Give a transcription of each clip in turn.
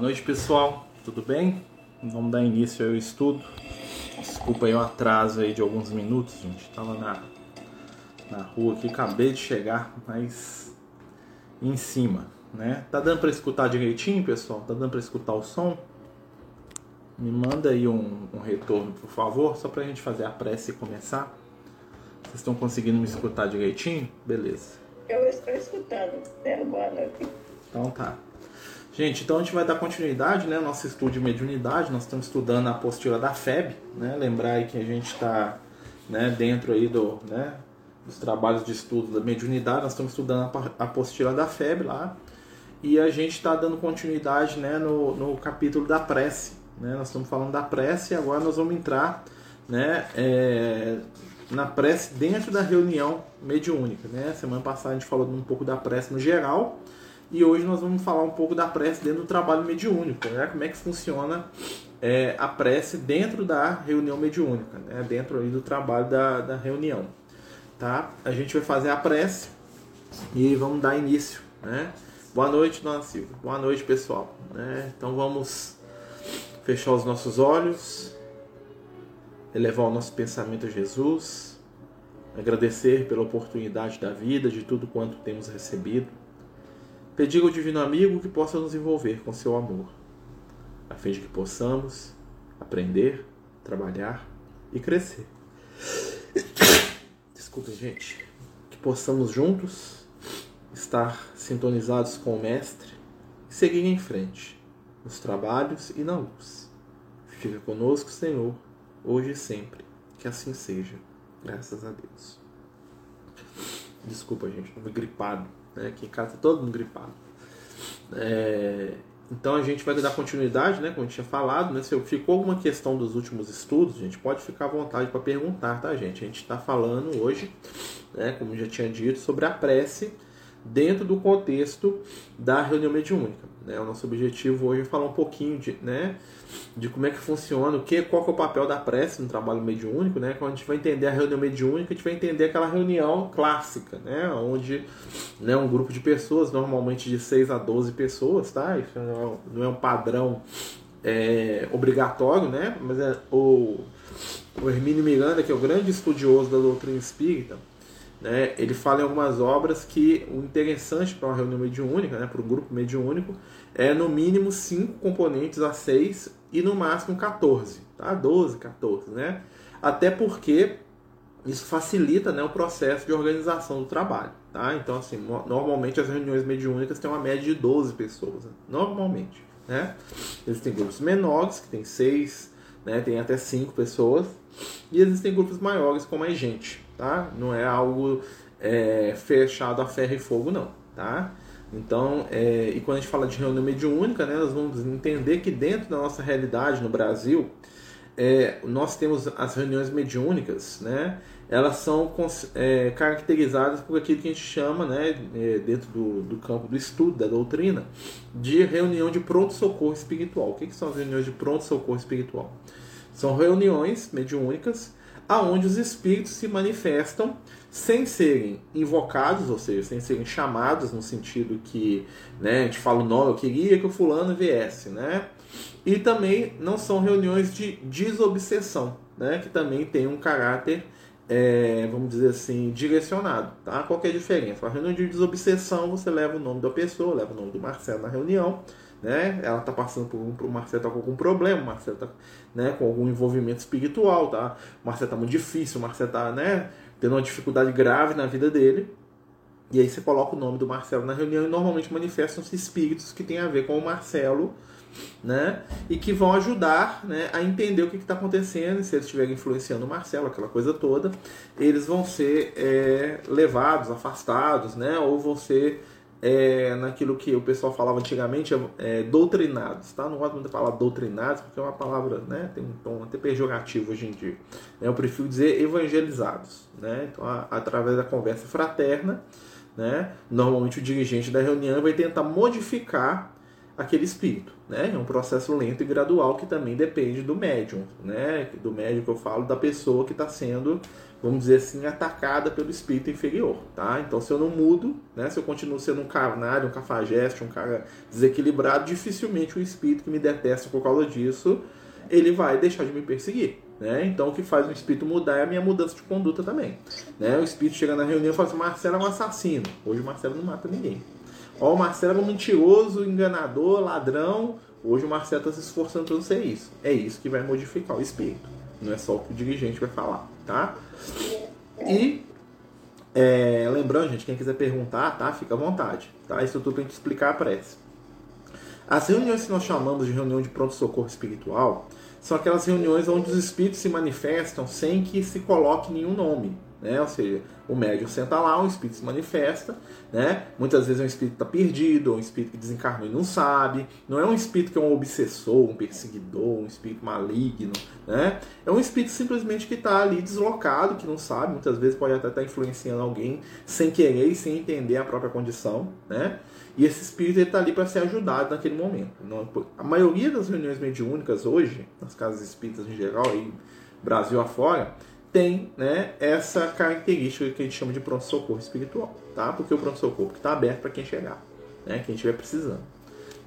noite, pessoal. Tudo bem? Vamos dar início ao estudo. Desculpa aí o atraso aí de alguns minutos, gente. Tava na, na rua aqui, acabei de chegar, mas em cima, né? Tá dando para escutar direitinho, pessoal? Tá dando para escutar o som? Me manda aí um, um retorno, por favor, só pra gente fazer a prece e começar. Vocês estão conseguindo me escutar direitinho? Beleza. Eu estou escutando. Boa noite. Então tá. Gente, então a gente vai dar continuidade, né? Nosso estudo de mediunidade, nós estamos estudando a apostila da FEB, né? Lembrar aí que a gente está né, dentro aí do, né, dos trabalhos de estudo da mediunidade, nós estamos estudando a apostila da FEB lá, e a gente está dando continuidade né, no, no capítulo da prece. Né? Nós estamos falando da prece e agora nós vamos entrar né, é, na prece dentro da reunião mediúnica. Né? Semana passada a gente falou um pouco da prece no geral, e hoje nós vamos falar um pouco da prece dentro do trabalho mediúnico, né? Como é que funciona é, a prece dentro da reunião mediúnica, né? Dentro aí do trabalho da, da reunião, tá? A gente vai fazer a prece e vamos dar início, né? Boa noite, dona Silvia. Boa noite, pessoal. Né? Então vamos fechar os nossos olhos, elevar o nosso pensamento a Jesus, agradecer pela oportunidade da vida, de tudo quanto temos recebido Pedir ao Divino Amigo que possa nos envolver com seu amor, a fim de que possamos aprender, trabalhar e crescer. Desculpem, gente. Que possamos juntos estar sintonizados com o Mestre e seguir em frente, nos trabalhos e na luz. Fica conosco, Senhor, hoje e sempre. Que assim seja. Graças a Deus. Desculpa, gente, estou gripado. Né? Aqui em casa tá todo mundo gripado. É, então a gente vai dar continuidade, né? Como tinha falado, né? Se ficou alguma questão dos últimos estudos, a gente pode ficar à vontade para perguntar, tá, gente? A gente está falando hoje, né? Como já tinha dito, sobre a prece dentro do contexto da reunião mediúnica. Né? O nosso objetivo hoje é falar um pouquinho de, né, de como é que funciona, o que, qual que é o papel da prece no trabalho mediúnico. Né? Quando a gente vai entender a reunião mediúnica, a gente vai entender aquela reunião clássica, né? onde né, um grupo de pessoas, normalmente de 6 a 12 pessoas, tá? isso não é um padrão é, obrigatório, né? mas é o, o Hermínio Miranda, que é o grande estudioso da doutrina espírita, né, ele fala em algumas obras que o interessante para uma reunião mediúnica, né, para um grupo mediúnico, é no mínimo 5 componentes a 6 e no máximo 14, tá? 12, 14, né? Até porque isso facilita né, o processo de organização do trabalho, tá? Então, assim, normalmente as reuniões mediúnicas têm uma média de 12 pessoas, né? normalmente, né? Existem grupos menores, que tem 6, né, tem até 5 pessoas, e existem grupos maiores com mais gente, tá? Não é algo é, fechado a ferro e fogo, não, tá? Então, é, e quando a gente fala de reunião mediúnica, né, nós vamos entender que dentro da nossa realidade no Brasil, é, nós temos as reuniões mediúnicas, né, elas são é, caracterizadas por aquilo que a gente chama, né, é, dentro do, do campo do estudo, da doutrina, de reunião de pronto-socorro espiritual. O que, que são as reuniões de pronto-socorro espiritual? São reuniões mediúnicas aonde os espíritos se manifestam sem serem invocados, ou seja, sem serem chamados no sentido que né, a gente fala o nome, eu queria que o fulano viesse, né? E também não são reuniões de desobsessão, né? Que também tem um caráter, é, vamos dizer assim, direcionado, tá? Qual é a diferença? A reunião de desobsessão, você leva o nome da pessoa, leva o nome do Marcelo na reunião, né? Ela está passando por um, o Marcelo está com algum problema, o Marcelo está né, com algum envolvimento espiritual, tá? O Marcelo está muito difícil, o Marcelo está, né, tendo uma dificuldade grave na vida dele. E aí você coloca o nome do Marcelo na reunião e normalmente manifestam-se espíritos que têm a ver com o Marcelo, né? E que vão ajudar, né, a entender o que está acontecendo. E se eles estiverem influenciando o Marcelo, aquela coisa toda, eles vão ser é, levados, afastados, né? Ou vão ser é, naquilo que o pessoal falava antigamente, é, doutrinados, tá? Não gosto muito de falar doutrinados, porque é uma palavra, né? Tem um tom até pejorativo hoje em dia. Né? Eu prefiro dizer evangelizados, né? Então, a, através da conversa fraterna, né? Normalmente o dirigente da reunião vai tentar modificar aquele espírito. Né? É um processo lento e gradual que também depende do médium, né? do médium que eu falo, da pessoa que está sendo, vamos dizer assim, atacada pelo espírito inferior. Tá? Então, se eu não mudo, né? se eu continuo sendo um carnário, um cafajeste, um cara desequilibrado, dificilmente o espírito que me detesta por causa disso, ele vai deixar de me perseguir. Né? Então o que faz o espírito mudar é a minha mudança de conduta também. Né? O espírito chega na reunião e fala assim: Marcelo é um assassino. Hoje o Marcelo não mata ninguém. Ó, o Marcelo é um mentiroso, enganador, ladrão. Hoje o Marcelo está se esforçando para não ser isso. É isso que vai modificar o espírito. Não é só o que o dirigente vai falar, tá? E é, lembrando, gente, quem quiser perguntar, tá? Fica à vontade, tá? Isso tudo para gente explicar a prece. As reuniões que nós chamamos de reunião de pronto-socorro espiritual são aquelas reuniões onde os espíritos se manifestam sem que se coloque nenhum nome. Né? Ou seja, o médium senta lá, o espírito se manifesta, né? Muitas vezes é um espírito que está perdido, ou um espírito que desencarnou e não sabe. Não é um espírito que é um obsessor, um perseguidor, um espírito maligno, né? É um espírito simplesmente que está ali deslocado, que não sabe, muitas vezes pode até estar tá influenciando alguém sem querer e sem entender a própria condição, né? E esse espírito está ali para ser ajudado naquele momento. A maioria das reuniões mediúnicas hoje, nas casas espíritas em geral, aí, Brasil afora, tem né, essa característica que a gente chama de pronto-socorro espiritual. Tá? Porque o pronto-socorro está aberto para quem chegar, né, quem estiver precisando.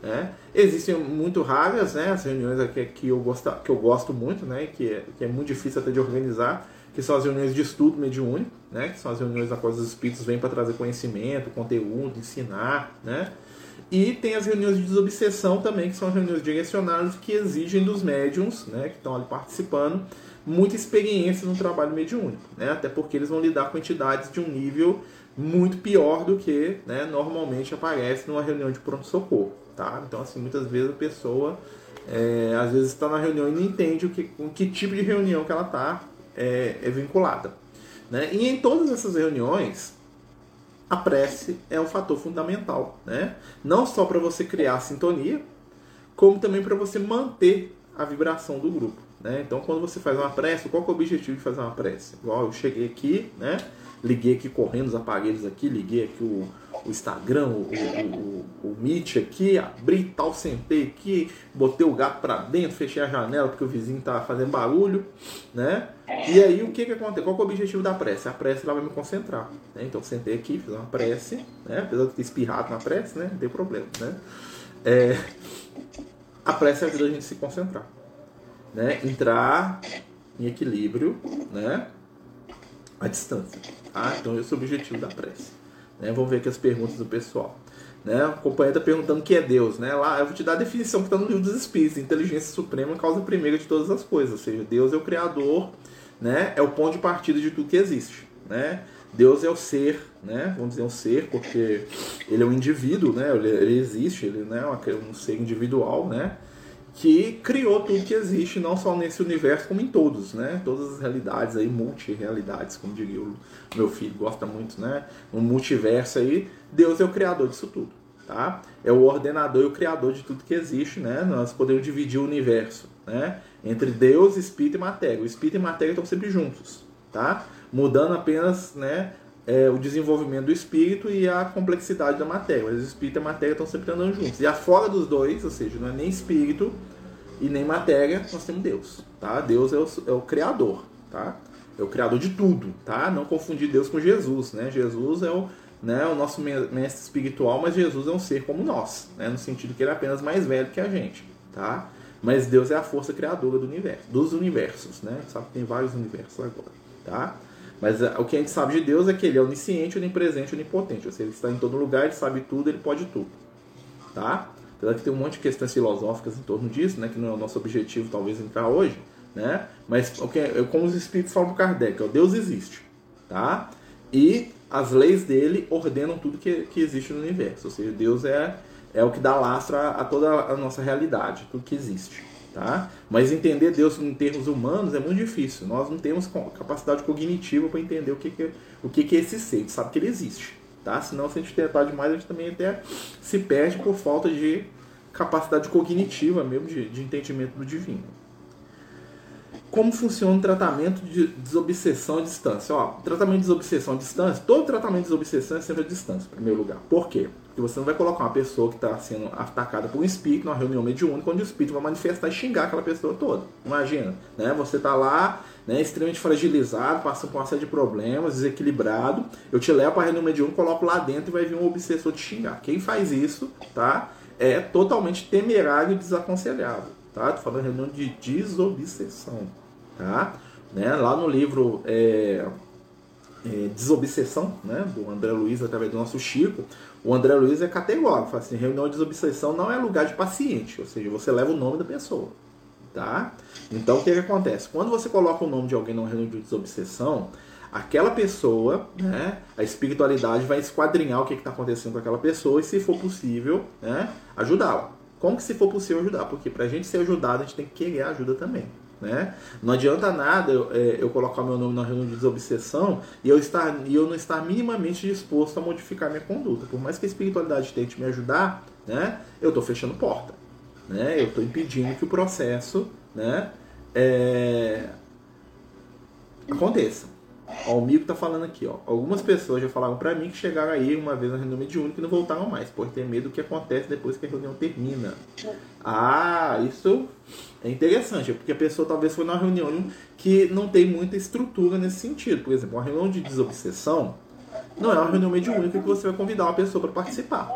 Né? Existem muito raras né, as reuniões aqui que eu, gosto, que eu gosto muito, né, que, é, que é muito difícil até de organizar, que são as reuniões de estudo mediúnico, né, que são as reuniões na qual os espíritos vêm para trazer conhecimento, conteúdo, ensinar, né? E tem as reuniões de desobsessão também, que são as reuniões direcionadas que exigem dos médiums, né, que estão ali participando, muita experiência no trabalho mediúnico, né? Até porque eles vão lidar com entidades de um nível muito pior do que, né, normalmente aparece numa reunião de pronto-socorro, tá? Então, assim, muitas vezes a pessoa, é, às vezes está na reunião e não entende o que, com que tipo de reunião que ela está é, é vinculada. Né? E em todas essas reuniões, a prece é um fator fundamental. Né? Não só para você criar sintonia, como também para você manter a vibração do grupo. Né? Então, quando você faz uma prece, qual é o objetivo de fazer uma prece? Igual eu cheguei aqui, né? liguei aqui correndo os aparelhos aqui, liguei aqui o, o Instagram, o, o, o, o Meet aqui, abri tal, sentei aqui, botei o gato para dentro, fechei a janela porque o vizinho tava fazendo barulho, né? E aí o que que acontece? Qual que é o objetivo da prece? A prece ela vai me concentrar, né? Então sentei aqui, fiz uma prece, né? Apesar de ter espirrado na prece, né? Não tem problema, né? É... A prece ajuda a gente a se concentrar, né? Entrar em equilíbrio, né? A distância. Ah, então esse é o objetivo da prece. Né? Vamos ver aqui as perguntas do pessoal. Né? O companheiro está perguntando o que é Deus. Né? Lá eu vou te dar a definição que está no livro dos Espíritos. Inteligência suprema, causa primeira de todas as coisas. Ou seja, Deus é o Criador, né? é o ponto de partida de tudo que existe. Né? Deus é o ser, né? vamos dizer um ser, porque ele é um indivíduo, né? ele, ele existe, ele né? é um ser individual, né? Que criou tudo que existe, não só nesse universo, como em todos, né? Todas as realidades aí, multi-realidades, como diria o meu filho, gosta muito, né? Um multiverso aí, Deus é o criador disso tudo, tá? É o ordenador e o criador de tudo que existe, né? Nós podemos dividir o universo, né? Entre Deus, Espírito e Matéria. O Espírito e Matéria estão sempre juntos, tá? Mudando apenas, né? É, o desenvolvimento do espírito e a complexidade da matéria. Mas o espírito e a matéria estão sempre andando juntos. E afora dos dois, ou seja, não é nem espírito e nem matéria, nós temos Deus. Tá? Deus é o, é o criador. Tá? É o criador de tudo. Tá? Não confundir Deus com Jesus. Né? Jesus é o, né, o nosso mestre espiritual, mas Jesus é um ser como nós. Né? No sentido que ele é apenas mais velho que a gente. Tá? Mas Deus é a força criadora do universo, dos universos. Né? Sabe que tem vários universos agora. Tá? Mas uh, o que a gente sabe de Deus é que ele é onisciente, onipresente, onipotente. Ou seja, ele está em todo lugar, ele sabe tudo, ele pode tudo. Tá? Apesar que tem um monte de questões filosóficas em torno disso, né? Que não é o nosso objetivo, talvez, entrar hoje. Né? Mas o que, é, como os espíritos falam para Kardec, ó, Deus existe. Tá? E as leis dele ordenam tudo que, que existe no universo. Ou seja, Deus é, é o que dá lastro a, a toda a nossa realidade, tudo que existe. Tá? Mas entender Deus em termos humanos é muito difícil. Nós não temos capacidade cognitiva para entender o que, que, é, o que, que é esse ser. A gente sabe que ele existe. Tá? Senão, se a gente tentar demais, a gente também até se perde por falta de capacidade cognitiva mesmo, de, de entendimento do divino. Como funciona o tratamento de desobsessão à distância? Ó, tratamento de desobsessão à distância, todo tratamento de desobsessão é sempre à distância, em primeiro lugar. Por quê? Porque você não vai colocar uma pessoa que está sendo atacada por um espírito numa reunião mediúnica, onde o espírito vai manifestar e xingar aquela pessoa toda. Imagina, né? Você está lá, né, extremamente fragilizado, passando por uma série de problemas, desequilibrado. Eu te levo para a reunião mediúnica, coloco lá dentro e vai vir um obsessor te xingar. Quem faz isso, tá? É totalmente temerário e desaconselhável, tá? Tô falando de reunião de desobsessão, tá? Né? Lá no livro é, é, Desobsessão, né? do André Luiz, através do nosso Chico, o André Luiz é categórico, fala assim, reunião de desobsessão não é lugar de paciente, ou seja, você leva o nome da pessoa, tá? Então, o que, que acontece? Quando você coloca o nome de alguém numa reunião de desobsessão, aquela pessoa, né, a espiritualidade vai esquadrinhar o que está acontecendo com aquela pessoa e, se for possível, né, ajudá-la. Como que se for possível ajudar? Porque para a gente ser ajudado, a gente tem que querer ajuda também. Né? Não adianta nada eu, é, eu, colocar meu nome na reunião de desobsessão e eu, estar, e eu não estar minimamente disposto a modificar minha conduta. Por mais que a espiritualidade tente me ajudar, né, eu estou fechando porta. Né? Eu estou impedindo que o processo né, é, aconteça. Ó, o Mico tá falando aqui, ó. Algumas pessoas já falaram para mim que chegaram aí uma vez na reunião mediúnica e não voltaram mais, por ter medo do que acontece depois que a reunião termina. Ah, isso é interessante, porque a pessoa talvez foi numa reunião que não tem muita estrutura nesse sentido. Por exemplo, uma reunião de desobsessão não é uma reunião mediúnica que você vai convidar uma pessoa para participar.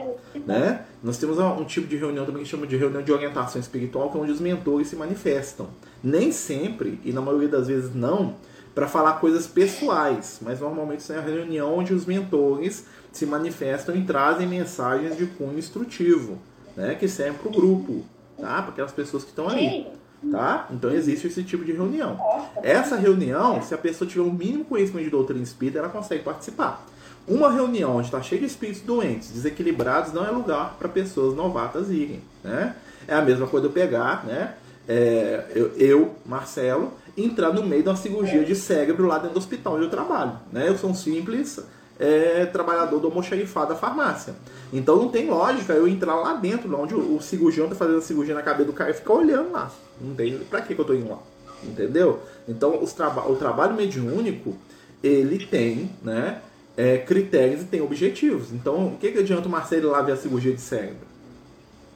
Né? Nós temos um tipo de reunião também que chama de reunião de orientação espiritual, que é onde os mentores se manifestam. Nem sempre, e na maioria das vezes não, para falar coisas pessoais, mas normalmente isso é a reunião onde os mentores se manifestam e trazem mensagens de cunho instrutivo, né, que servem para o grupo, tá? Para aquelas pessoas que estão ali. Tá? Então existe esse tipo de reunião. Essa reunião, se a pessoa tiver o um mínimo conhecimento de doutrina espírita, ela consegue participar. Uma reunião onde está cheia de espíritos doentes, desequilibrados, não é lugar para pessoas novatas irem. Né? É a mesma coisa eu pegar, né? É, eu, eu, Marcelo, entrar no meio de uma cirurgia de cérebro lá dentro do hospital onde eu trabalho. Né? Eu sou um simples é, trabalhador do almoxarifado da farmácia. Então não tem lógica eu entrar lá dentro, onde o, cirurgião está fazendo a cirurgia na cabeça do cara e ficar olhando lá. Não tem pra que, que eu estou indo lá. Entendeu? Então os traba o trabalho mediúnico, ele tem né, é, critérios e tem objetivos. Então o que, que adianta o Marcelo lá ver a cirurgia de cérebro?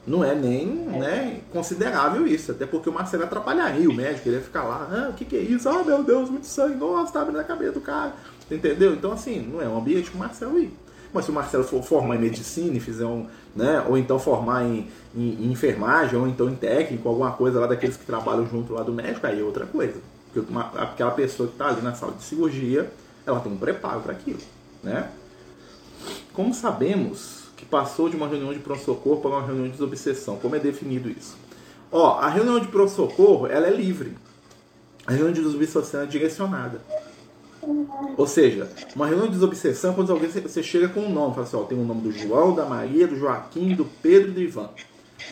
não é nem né, considerável isso, até porque o Marcelo atrapalharia o médico, ele ia ficar lá, ah, o que, que é isso? Ah, meu Deus, muito sangue, nossa, tá abrindo a cabeça do cara, entendeu? Então, assim, não é um ambiente para o Marcelo ir. Mas se o Marcelo for formar em medicina e fizer um, né, ou então formar em, em, em, enfermagem, ou então em técnico, alguma coisa lá daqueles que trabalham junto lá do médico, aí é outra coisa. Porque uma, aquela pessoa que está ali na sala de cirurgia, ela tem um preparo para aquilo, né? Como sabemos, que passou de uma reunião de pronto-socorro para uma reunião de desobsessão. Como é definido isso? Ó, a reunião de pronto-socorro, ela é livre. A reunião de desobsessão é direcionada. Ou seja, uma reunião de desobsessão é quando alguém você chega com um nome, fala assim, ó, tem o nome do João, da Maria, do Joaquim, do Pedro e do Ivan.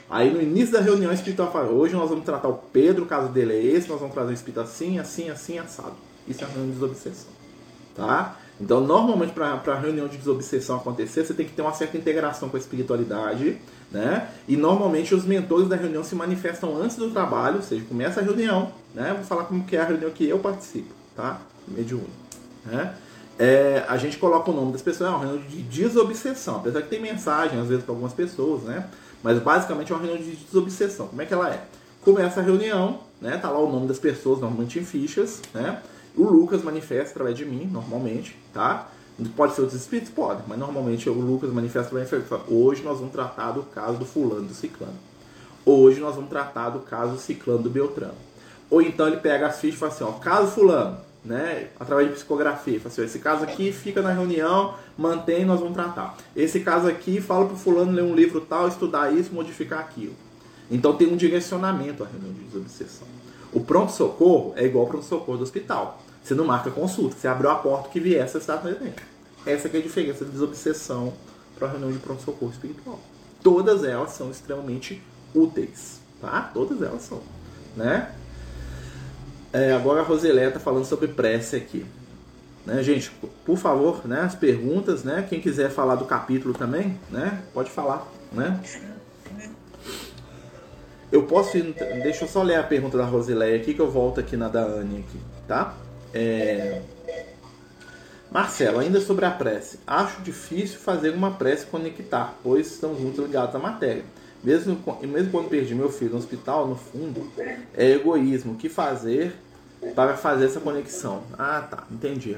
Aí no início da reunião o espírito fala, hoje nós vamos tratar o Pedro, o caso dele é esse, nós vamos trazer o espírito assim, assim, assim, assado. Isso é a reunião de desobsessão. Tá? Então, normalmente, para a reunião de desobsessão acontecer, você tem que ter uma certa integração com a espiritualidade, né? E normalmente os mentores da reunião se manifestam antes do trabalho, ou seja, começa a reunião, né? Vou falar como que é a reunião que eu participo, tá? Mediúnico, né? É, a gente coloca o nome das pessoas, é uma reunião de desobsessão, apesar que tem mensagem às vezes para algumas pessoas, né? Mas basicamente é uma reunião de desobsessão. Como é que ela é? Começa a reunião, né? Tá lá o nome das pessoas, normalmente em fichas, né? O Lucas manifesta através de mim, normalmente, tá? Pode ser outros espíritos? Pode, mas normalmente o Lucas manifesta de mim. Hoje nós vamos tratar do caso do fulano, do ciclano. Hoje nós vamos tratar do caso do ciclano do Beltrano. Ou então ele pega as fichas e fala assim, ó, caso fulano, né? Através de psicografia. Assim, esse caso aqui fica na reunião, mantém, nós vamos tratar. Esse caso aqui, fala pro fulano ler um livro tal, estudar isso, modificar aquilo. Então tem um direcionamento à reunião de desobsessão. O pronto-socorro é igual ao pronto-socorro do hospital. Você não marca consulta, você abriu a porta que vier, você está presente. Essa é a diferença de desobsessão para a reunião de pronto-socorro espiritual. Todas elas são extremamente úteis, tá? Todas elas são, né? É, agora a Roselé está falando sobre prece aqui. Né, gente, por favor, né, as perguntas, né? Quem quiser falar do capítulo também, né? Pode falar, né? Eu posso ir, deixa eu só ler a pergunta da Rosileia aqui que eu volto aqui na da Anne aqui, tá? É, Marcelo, ainda sobre a prece. Acho difícil fazer uma prece conectar, pois estamos muito ligados à matéria. Mesmo, mesmo quando perdi meu filho no hospital, no fundo, é egoísmo. O que fazer para fazer essa conexão? Ah, tá, entendi.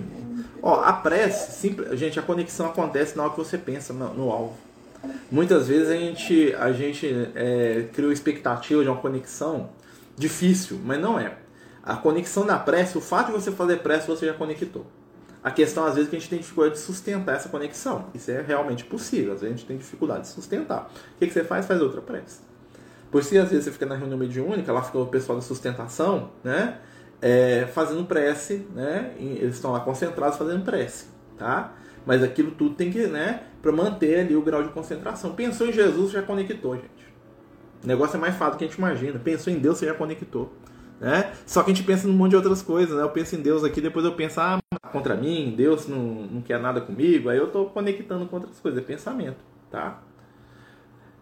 Ó, a prece, simples, gente, a conexão acontece na hora que você pensa no, no alvo. Muitas vezes a gente, a gente é, cria expectativa de uma conexão difícil, mas não é. A conexão da prece, o fato de você fazer prece, você já conectou. A questão, às vezes, é que a gente tem dificuldade de sustentar essa conexão. Isso é realmente possível. Às vezes a gente tem dificuldade de sustentar. O que, que você faz? Faz outra prece. Por se às vezes você fica na reunião mediúnica, lá fica o pessoal da sustentação, né? É, fazendo prece, né? Eles estão lá concentrados fazendo prece, tá? Mas aquilo tudo tem que, né? Para manter ali o grau de concentração. Pensou em Jesus, já conectou, gente. O negócio é mais fácil do que a gente imagina. Pensou em Deus, você já conectou. Né? Só que a gente pensa num monte de outras coisas, né? Eu penso em Deus aqui, depois eu penso, ah, contra mim, Deus não, não quer nada comigo, aí eu estou conectando com outras coisas, é pensamento, tá?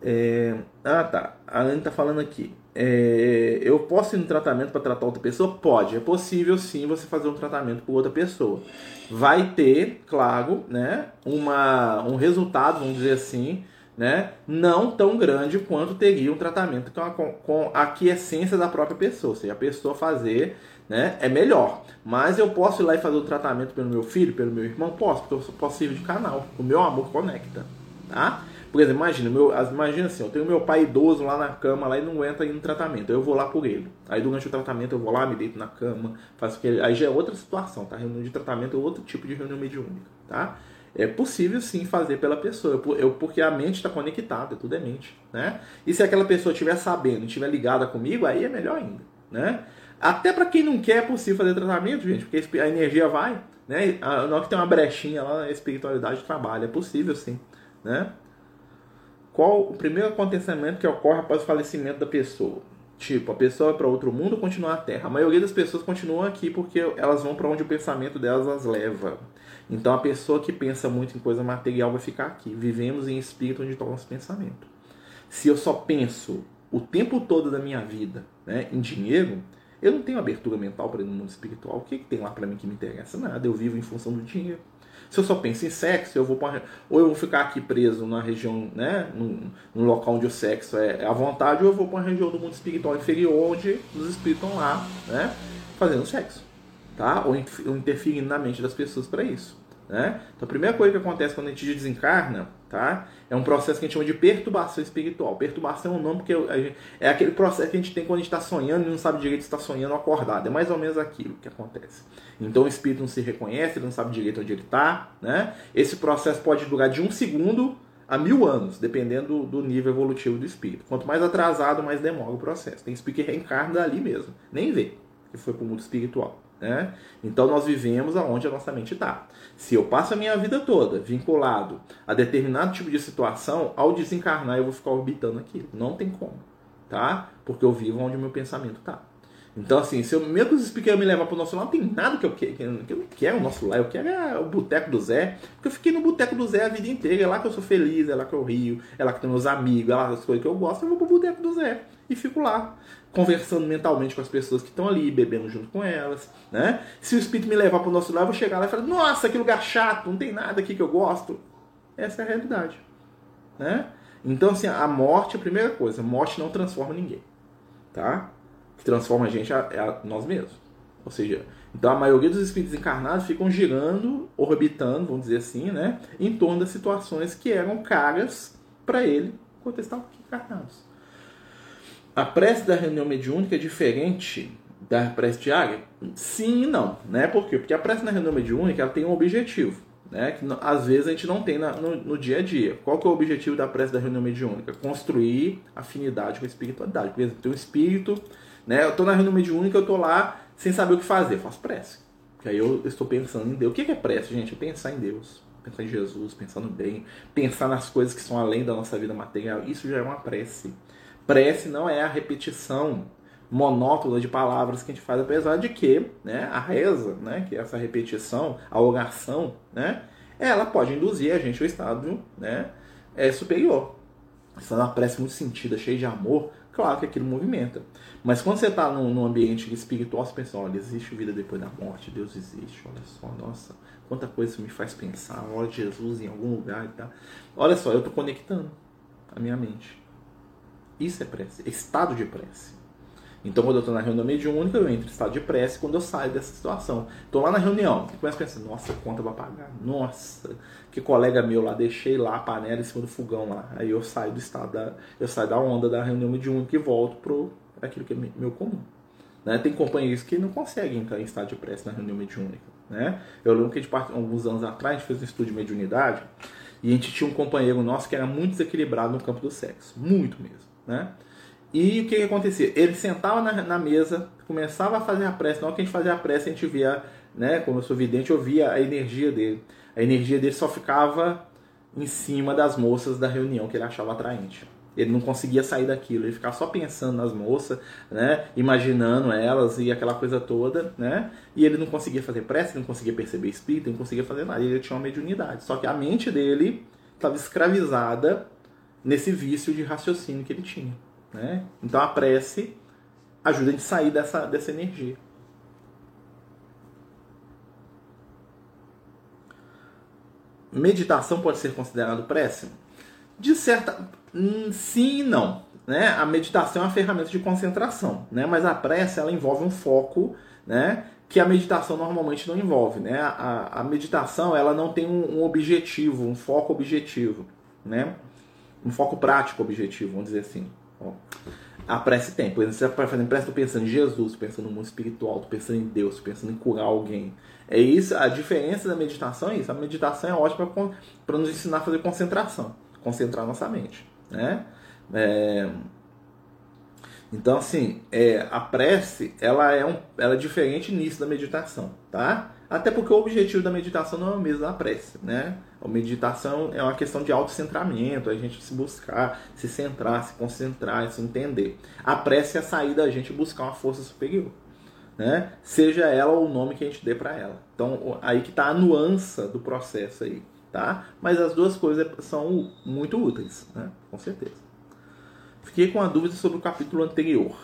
É... Ah, tá. A Anne tá falando aqui. É... Eu posso ir no tratamento para tratar outra pessoa? Pode. É possível sim você fazer um tratamento com outra pessoa. Vai ter, claro, né, uma, um resultado, vamos dizer assim, né, não tão grande quanto teria um tratamento com com a quiescência da própria pessoa. Ou seja, a pessoa fazer né, é melhor. Mas eu posso ir lá e fazer o tratamento pelo meu filho, pelo meu irmão? Posso, porque eu posso servir de canal. O meu amor conecta. Tá? Por exemplo, imagina, meu, imagina assim, eu tenho meu pai idoso lá na cama lá e não aguenta ir no tratamento. Eu vou lá por ele. Aí durante o tratamento eu vou lá, me deito na cama, faço aquele. Aí já é outra situação, tá? Reunião de tratamento é outro tipo de reunião mediúnica, tá? É possível sim fazer pela pessoa, eu, porque a mente está conectada, tudo é mente, né? E se aquela pessoa estiver sabendo, estiver ligada comigo, aí é melhor ainda, né? Até para quem não quer é possível fazer tratamento, gente, porque a energia vai, né? Na hora que tem uma brechinha lá, a espiritualidade trabalha, é possível sim, né? Qual o primeiro acontecimento que ocorre após o falecimento da pessoa? Tipo, a pessoa vai para outro mundo continua na Terra? A maioria das pessoas continuam aqui porque elas vão para onde o pensamento delas as leva. Então a pessoa que pensa muito em coisa material vai ficar aqui. Vivemos em espírito onde está o nosso pensamento. Se eu só penso o tempo todo da minha vida né, em dinheiro, eu não tenho abertura mental para ir no mundo espiritual. O que, que tem lá para mim que me interessa? Nada. Eu vivo em função do dinheiro. Se eu só penso em sexo, eu vou pra, ou eu vou ficar aqui preso na região, né, num, num local onde o sexo é, é à vontade, ou eu vou para uma região do mundo espiritual inferior onde os espíritos estão lá, né, fazendo sexo, tá? Ou, ou interferindo na mente das pessoas para isso. Né? Então a primeira coisa que acontece quando a gente desencarna tá? é um processo que a gente chama de perturbação espiritual. Perturbação é um nome porque é aquele processo que a gente tem quando a gente está sonhando e não sabe direito se está sonhando ou acordado. É mais ou menos aquilo que acontece. Então o espírito não se reconhece, ele não sabe direito onde ele está. Né? Esse processo pode durar de um segundo a mil anos, dependendo do, nível evolutivo do espírito. Quanto mais atrasado, mais demora o processo. Tem espírito que reencarna ali mesmo, nem vê que foi para o mundo espiritual. Né? Então nós vivemos aonde a nossa mente está. Se eu passo a minha vida toda vinculado a determinado tipo de situação, ao desencarnar eu vou ficar orbitando aquilo. Não tem como, tá? Porque eu vivo onde o meu pensamento está. Então, assim, se eu, mesmo que os speakers me levar para o nosso lar, não tem nada que eu quero. Que eu não quero o nosso lar, eu quero é o boteco do Zé. Porque eu fiquei no boteco do Zé a vida inteira. É lá que eu sou feliz, é lá que eu rio, é lá que tenho meus amigos, é lá as coisas que eu gosto. Eu vou pro boteco do Zé e fico lá conversando mentalmente com as pessoas que estão ali, bebendo junto com elas, né? Se o espírito me levar para o nosso lado, eu vou chegar lá e falar: "Nossa, que lugar chato, não tem nada aqui que eu gosto". Essa é a realidade, né? Então, assim, a morte é a primeira coisa. A morte não transforma ninguém, tá? Que transforma a gente é, nós mesmos. Ou seja, então a maioria dos espíritos encarnados ficam girando, orbitando, vamos dizer assim, né? Em torno das situações que eram caras para ele quando estavam encarnados. A prece da reunião mediúnica é diferente da prece diária? Sim e não, né? Por quê? Porque a prece na reunião mediúnica ela tem um objetivo, né? Que às vezes a gente não tem na, no, no, dia a dia. Qual que é o objetivo da prece da reunião mediúnica? Construir afinidade com a espiritualidade. Por exemplo, tem um espírito, né? Eu estou na reunião mediúnica, eu estou lá sem saber o que fazer, eu faço prece. Porque aí eu estou pensando em Deus. O que é prece, gente? É pensar em Deus, pensar em Jesus, pensar no bem, pensar nas coisas que são além da nossa vida material. Isso já é uma prece. Prece não é a repetição monótona de palavras que a gente faz, apesar de que né, a reza, né, que é essa repetição, a oração, né, ela pode induzir a gente ao estado né, é, superior. Isso é uma prece muito sentida, cheia de amor, claro que aquilo movimenta. Mas quando você está num, num, ambiente espiritual, você pensa, olha, existe vida depois da morte, Deus existe, olha só, nossa, quanta coisa me faz pensar, olha Jesus em algum lugar e tal. Olha só, eu estou conectando a minha mente. Isso é prece, é estado de prece. Então, quando eu estou na reunião mediúnica, eu entro em estado de prece quando eu saio dessa situação. Estou lá na reunião e começo a pensar, nossa, conta vai pagar. Nossa, que colega meu lá, deixei lá a panela em cima do fogão lá. Aí eu saio do estado da, eu saio da onda da reunião mediúnica e volto pro aquilo que é meu comum. Né? Tem companheiros que não conseguem entrar em estado de prece na reunião mediúnica. Né? Eu lembro que a gente, alguns anos atrás a gente fez um estudo de mediunidade e a gente tinha um companheiro nosso que era muito desequilibrado no campo do sexo. Muito mesmo. Né? E o que, que acontecia? Ele sentava na, na, mesa, começava a fazer a prece. Na hora que a gente fazia a prece, a gente via, né, como eu sou vidente, eu via a energia dele. A energia dele só ficava em cima das moças da reunião que ele achava atraente. Ele não conseguia sair daquilo, ele ficava só pensando nas moças, né, imaginando elas e aquela coisa toda, né, e ele não conseguia fazer prece, não conseguia perceber espírito, não conseguia fazer nada. Ele tinha uma mediunidade. Só que a mente dele estava escravizada nesse vício de raciocínio que ele tinha. Né? Então a prece ajuda a gente a sair dessa, dessa energia. Meditação pode ser considerado prece? De certa. Hum, sim e não. Né? A meditação é uma ferramenta de concentração, né? mas a prece ela envolve um foco né? que a meditação normalmente não envolve. Né? A, a meditação ela não tem um, um objetivo, um foco objetivo. Né? Um foco prático objetivo, vamos dizer assim. A prece tem. Por exemplo, você vai fazendo prece, tô pensando em Jesus, pensando no mundo espiritual, tô pensando em Deus, pensando em curar alguém. É isso, a diferença da meditação é isso. A meditação é ótima para nos ensinar a fazer concentração, concentrar nossa mente. Né? É... Então, assim, é, a prece ela é, um, ela é diferente nisso da meditação, tá? Até porque o objetivo da meditação não é o mesmo da prece, né? A meditação é uma questão de autocentramento, a gente se buscar, se centrar, se concentrar, se entender. A prece é sair da gente buscar uma força superior, né? Seja ela o nome que a gente dê para ela. Então, aí que está a nuance do processo aí, tá? Mas as duas coisas são muito úteis, né? Com certeza. Fiquei com a dúvida sobre o capítulo anterior.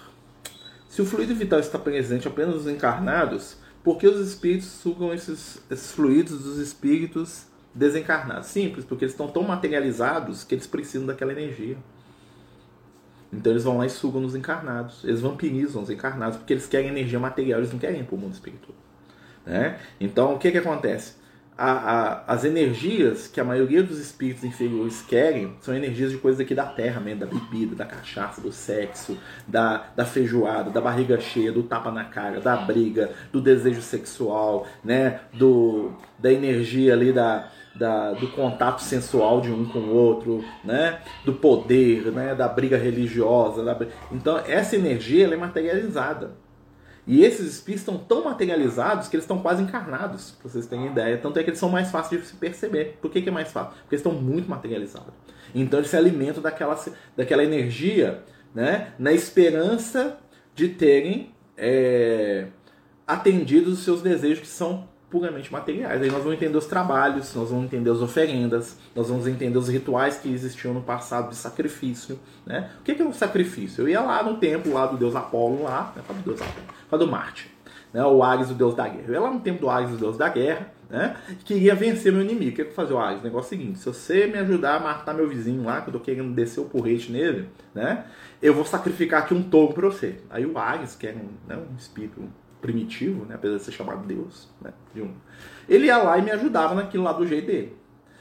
Se o fluido vital está presente apenas nos encarnados, por que os espíritos sugam esses, esses fluidos dos espíritos desencarnados? Simples, porque eles estão tão materializados que eles precisam daquela energia. Então eles vão lá e sugam nos encarnados. Eles vampirizam os encarnados porque eles querem energia material, eles não querem para o mundo espiritual. Né? Então o que, que acontece? A, a, as energias que a maioria dos espíritos inferiores querem são energias de coisas aqui da terra mesmo, da bebida, da cachaça, do sexo, da, da feijoada, da barriga cheia, do tapa na cara, da briga, do desejo sexual, né? do, da energia ali da, da, do contato sensual de um com o outro, né? do poder, né? da briga religiosa. Da... Então, essa energia é materializada. E esses espíritos estão tão materializados que eles estão quase encarnados, para vocês terem ideia. Tanto é que eles são mais fáceis de se perceber. Por que, que é mais fácil? Porque eles estão muito materializados. Então eles se alimentam daquela, daquela energia né, na esperança de terem é, atendido os seus desejos que são puramente materiais. Aí nós vamos entender os trabalhos, nós vamos entender as oferendas, nós vamos entender os rituais que existiam no passado de sacrifício. Né? O que é um sacrifício? Eu ia lá no templo lá do deus Apolo, lá, né? do deus Apolo, do Marte. Né? O Ares, o deus da guerra. Eu ia lá no templo do Ares, o deus da guerra, né? queria vencer meu inimigo. O que é que eu fazer o Ares? O negócio é o seguinte: se você me ajudar a matar meu vizinho lá, que eu tô querendo descer o porrete nele, né? eu vou sacrificar aqui um touro para você. Aí o Ares, que é um, né, um espírito primitivo, né, apesar de ser chamado Deus, né, de um, ele ia lá e me ajudava naquilo lá do jeito dele.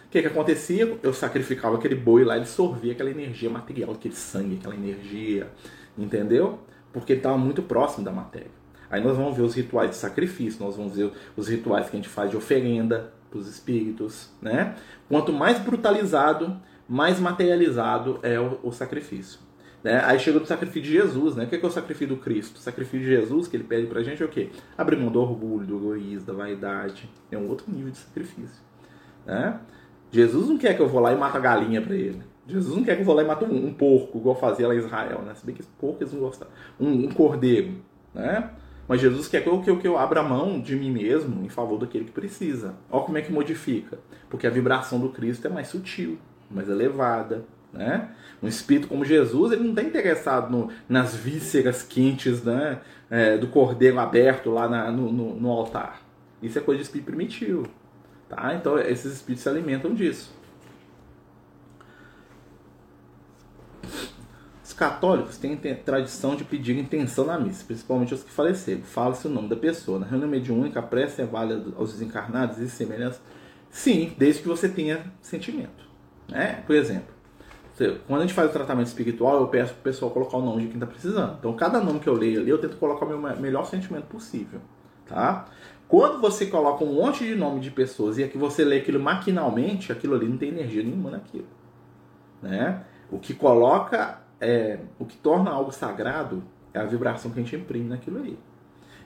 O que, que acontecia? Eu sacrificava aquele boi lá, ele sorvia aquela energia material, aquele sangue, aquela energia, entendeu? Porque ele estava muito próximo da matéria. Aí nós vamos ver os rituais de sacrifício, nós vamos ver os rituais que a gente faz de oferenda para os espíritos, né? Quanto mais brutalizado, mais materializado é o, o sacrifício. Né? Aí chega do sacrifício de Jesus, né? O que é, o sacrifício do Cristo? O sacrifício de Jesus que ele pede pra gente é o quê? Abrir mão do orgulho, do egoísmo, da vaidade. É um outro nível de sacrifício. Né? Jesus não quer que eu vou lá e mate a galinha para ele. Jesus não quer que eu vou lá e mate um, um porco, igual fazia lá em Israel, né? Se bem que esse porco eles não gostam. Um, um cordeiro, né? Mas Jesus quer que eu, que, eu, que eu abra mão de mim mesmo em favor daquele que precisa. Olha como é que modifica. Porque a vibração do Cristo é mais sutil, mais elevada, Né? Um espírito como Jesus, ele não está interessado no, nas vísceras quentes né, é, do cordeiro aberto lá na, no, no, no, altar. Isso é coisa de espírito primitivo. Tá? Então, esses espíritos se alimentam disso. Os católicos têm tradição de pedir intenção na missa, principalmente os que faleceram. Fala-se o nome da pessoa. Na reunião mediúnica, a prece é válida aos desencarnados e semelhantes? Sim, desde que você tenha sentimento. Né? Por exemplo, quando a gente faz o tratamento espiritual, eu peço para o pessoal colocar o nome de quem está precisando. Então, cada nome que eu leio ali, eu tento colocar o meu melhor sentimento possível. Tá? Quando você coloca um monte de nome de pessoas e é que você lê aquilo maquinalmente, aquilo ali não tem energia nenhuma naquilo. Né? O que coloca, é, o que torna algo sagrado é a vibração que a gente imprime naquilo ali.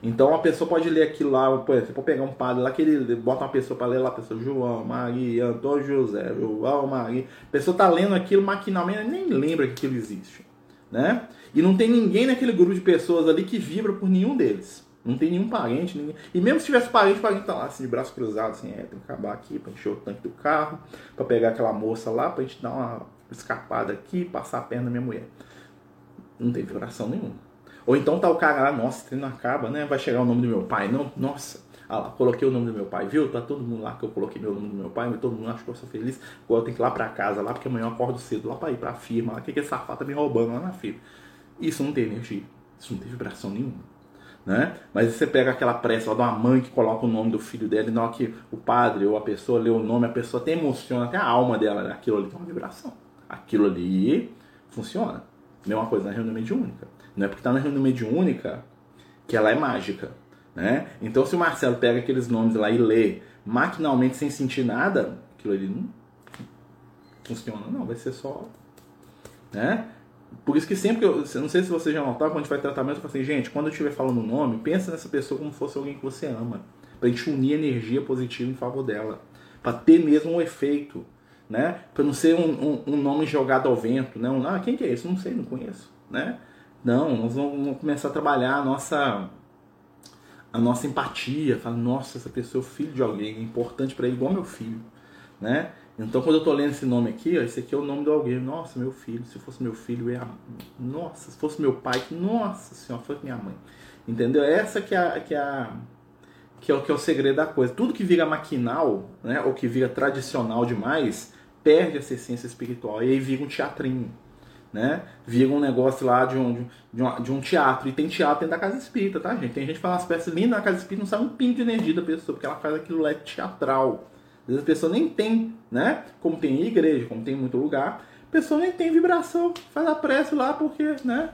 Então a pessoa pode ler aquilo lá, por exemplo, pode pegar um padre lá que ele bota uma pessoa para ler lá, a pessoa João, Maria, Antônio José, João, Maria. A pessoa tá lendo aquilo maquinalmente, nem lembra que aquilo existe, né? E não tem ninguém naquele grupo de pessoas ali que vibra por nenhum deles. Não tem nenhum parente, ninguém. E mesmo se tivesse parente, o parente tá lá assim, de braço cruzado, assim, é, tem que acabar aqui para encher o tanque do carro, para pegar aquela moça lá, pra gente dar uma escapada aqui, passar a perna da minha mulher. Não tem vibração nenhuma. Ou então tá o cara lá, nossa, treino acaba, né? Vai chegar o nome do meu pai. Não, nossa, ah lá, coloquei o nome do meu pai, viu? Tá todo mundo lá que eu coloquei meu nome do meu pai, todo mundo acha que eu sou feliz. Agora eu tenho que ir lá pra casa, lá, porque amanhã eu acordo cedo, lá pra ir pra firma, lá, que aquele safado tá me roubando lá na firma. Isso não tem energia, isso não tem vibração nenhuma. Né? Mas você pega aquela pressa lá de uma mãe que coloca o nome do filho dela, e na hora que o padre ou a pessoa lê o nome, a pessoa até emociona, até a alma dela, né? aquilo ali tem uma vibração. Aquilo ali funciona. Mesma coisa na reunião mediúnica. Não é porque está na reunião mediúnica que ela é mágica. Né? Então, se o Marcelo pega aqueles nomes lá e lê maquinalmente sem sentir nada, aquilo ali não funciona, não, vai ser só. Né? Por isso que sempre que eu. Não sei se você já notaram, quando a gente faz tratamento, eu falo assim, gente, quando eu estiver falando o nome, pensa nessa pessoa como fosse alguém que você ama. Pra gente unir energia positiva em favor dela. Pra ter mesmo um efeito. Né? Pra não ser um, um, um nome jogado ao vento. Né? Um, ah, quem que é esse? Não sei, não conheço. Né? Não, nós vamos começar a trabalhar a nossa a nossa empatia, falar, nossa, essa pessoa é o filho de alguém, é importante para ele igual meu filho, né? Então quando eu tô lendo esse nome aqui, ó, esse aqui é o nome de alguém, nossa, meu filho, se fosse meu filho, ia, nossa, se fosse meu pai, nossa senhora, foi minha mãe. Entendeu? Essa que é a, que é a que é o que é o segredo da coisa. Tudo que vira maquinal, né, ou que vira tradicional demais, perde essa essência espiritual e aí vira um teatrinho né? Vira um negócio lá de um, de, um, de um teatro. E tem teatro dentro da casa espírita, tá, gente? Tem gente que faz umas peças lindas na casa espírita, não sabe um pingo de energia da pessoa, porque ela faz aquilo lá teatral. Às vezes a pessoa nem tem, né? Como tem em igreja, como tem em muito lugar, a pessoa nem tem vibração, faz a prece lá porque, né?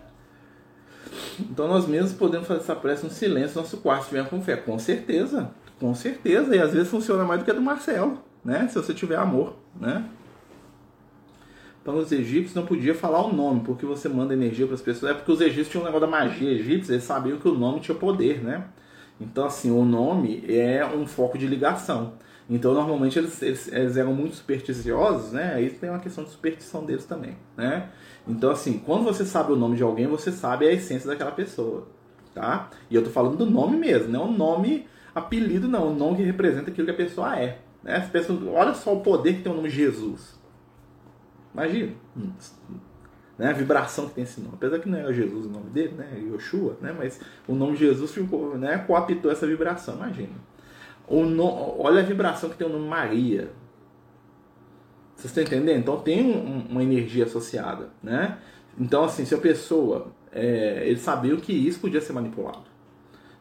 Então nós mesmos podemos fazer essa prece no silêncio, nosso quarto, se tiver com fé. Com certeza, com certeza. E às vezes funciona mais do que a do Marcelo, né? Se você tiver amor, né? Então os egípcios não podiam falar o nome, porque você manda energia para as pessoas. É porque os egípcios tinham um negócio da magia egípcia, eles sabiam que o nome tinha poder, né? Então, assim, o nome é um foco de ligação. Então, normalmente, eles, eles, eles, eram muito supersticiosos, né? Aí tem uma questão de superstição deles também, né? Então, assim, quando você sabe o nome de alguém, você sabe a essência daquela pessoa, tá? E eu tô falando do nome mesmo, não o nome apelido, não. O nome que representa aquilo que a pessoa é. Né? As pessoas, olha só o poder que tem o nome Jesus. Imagina. Né, a vibração que tem esse nome. Apesar que não é Jesus o nome dele, né? Yoshua, né? Mas o nome Jesus ficou, né? coapitou essa vibração, imagina. O no... Olha a vibração que tem o nome Maria. Vocês estão entendendo? Então tem um, uma energia associada, né? Então, assim, se a pessoa. É, eles sabiam que isso podia ser manipulado.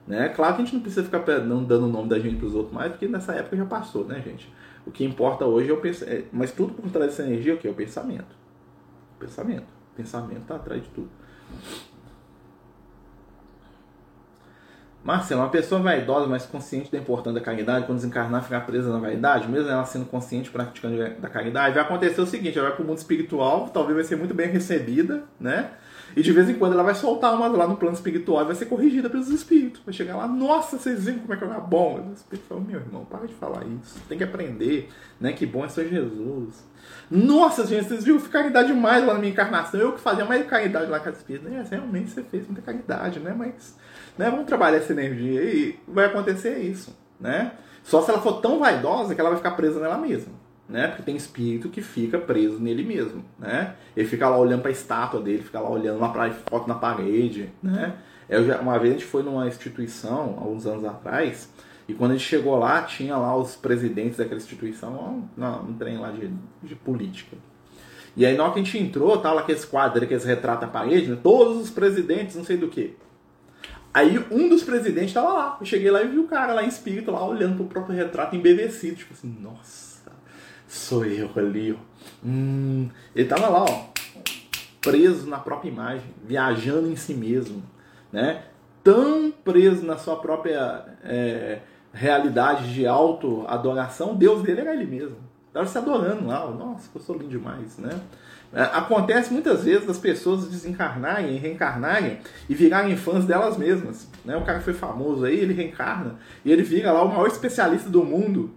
Né? Claro que a gente não precisa ficar dando o nome da gente para os outros mais, porque nessa época já passou, né, gente? O que importa hoje é o pensamento. É, mas tudo por trás dessa energia é o que? É o pensamento. Pensamento. Pensamento está atrás de tudo. Marcelo, uma pessoa vaidosa, mas consciente da importância da caridade, quando desencarnar, ficar presa na vaidade, mesmo ela sendo consciente, praticando da caridade, vai acontecer o seguinte: ela vai para o mundo espiritual, talvez vai ser muito bem recebida, né? E de vez em quando ela vai soltar uma lá no plano espiritual e vai ser corrigida pelos espíritos. Vai chegar lá, nossa, vocês viram como é que eu era bom? O espírito fala, meu irmão, para de falar isso. Tem que aprender, né? Que bom é ser Jesus. Nossa, gente, vocês viram caridade demais lá na minha encarnação. Eu que fazia mais caridade lá com as espíritos. É, realmente você fez muita caridade, né? Mas né, vamos trabalhar essa energia e vai acontecer isso, né? Só se ela for tão vaidosa que ela vai ficar presa nela mesma. Né? Porque tem espírito que fica preso nele mesmo, né? Ele fica lá olhando para a estátua dele, fica lá olhando lá para foto na parede, né? Eu já, uma vez a gente foi numa instituição, há uns anos atrás, e quando a gente chegou lá, tinha lá os presidentes daquela instituição, um, um trem lá de, de política. E aí na hora que a gente entrou, tava lá aqueles quadros, aqueles retratos à parede, né? todos os presidentes, não sei do que. Aí um dos presidentes tava lá. Eu cheguei lá e vi o cara lá em espírito, lá olhando pro próprio retrato embevecido. Tipo assim, nossa, sou eu ali, ó. Hum, ele tava lá, ó, preso na própria imagem, viajando em si mesmo, né? Tão preso na sua própria é, realidade de auto-adoração, Deus dele era ele mesmo. Tava se adorando lá, nossa, eu sou lindo demais, né? É, acontece muitas vezes das pessoas desencarnarem, reencarnarem e virarem fãs delas mesmas. Né? O cara foi famoso aí, ele reencarna e ele vira lá o maior especialista do mundo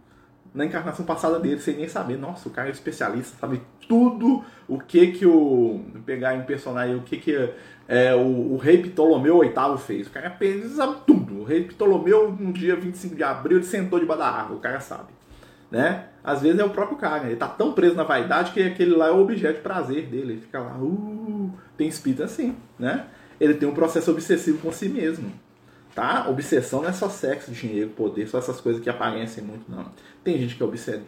na encarnação passada dele, sem nem saber. Nossa, o cara é especialista, sabe tudo o que que o. pegar em personagem, o que que é, o, o, rei Ptolomeu VIII fez. O cara sabe tudo. O rei Ptolomeu, no dia 25 de abril, ele sentou debaixo da árvore, o cara sabe né? Às vezes é o próprio cara, ele tá tão preso na vaidade que aquele lá é o objeto de prazer dele, ele fica lá, uh, tem espírito assim, né? Ele tem um processo obsessivo com si mesmo, tá? Obsessão não é só sexo, dinheiro, poder, só essas coisas que aparecem muito, não. Tem gente que é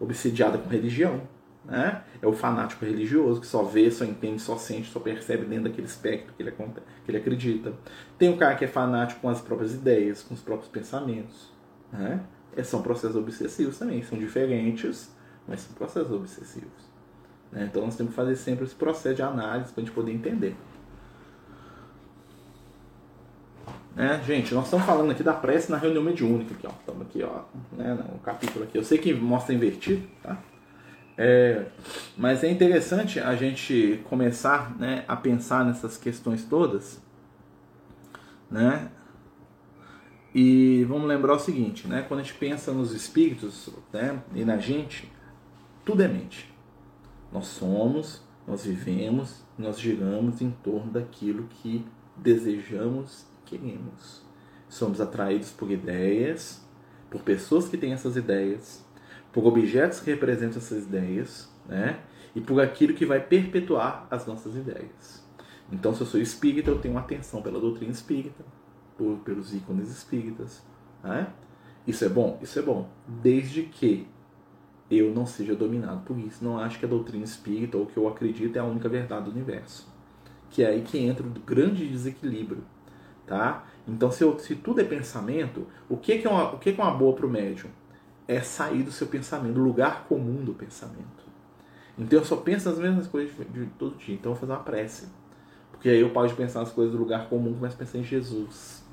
obsediada com religião, né? É o fanático religioso que só vê, só entende, só sente, só percebe dentro daquele espectro que ele, que ele acredita. Tem o cara que é fanático com as próprias ideias, com os próprios pensamentos, né? É, são processos obsessivos também, são diferentes, mas são processos obsessivos. Né? Então nós temos que fazer sempre esse processo de análise para a gente poder entender. Né? Gente, nós estamos falando aqui da prece na reunião mediúnica. Aqui, ó. Estamos aqui, ó, né, no capítulo aqui. Eu sei que mostra invertido, tá? É, mas é interessante a gente começar né, a pensar nessas questões todas, né? E vamos lembrar o seguinte, né? Quando a gente pensa nos espíritos né, e na gente, tudo é mente. Nós somos, nós vivemos, nós giramos em torno daquilo que desejamos queremos. Somos atraídos por ideias, por pessoas que têm essas ideias, por objetos que representam essas ideias, né? E por aquilo que vai perpetuar as nossas ideias. Então, se eu sou espírita, eu tenho atenção pela doutrina espírita, por, pelos ícones espíritas. Né? Isso é bom? Isso é bom. Desde que eu não seja dominado por isso. Não acho que a doutrina espírita ou que eu acredito é a única verdade do universo. Que é aí que entra o grande desequilíbrio. Tá? Então, se, eu, se tudo é pensamento, o que, que, é, uma, o que, que é uma boa para o médium? É sair do seu pensamento, do lugar comum do pensamento. Então, eu só penso as mesmas coisas de, de todo dia. Então, eu vou fazer uma prece. Porque aí eu posso pensar as coisas do lugar comum, começo a pensar em Jesus.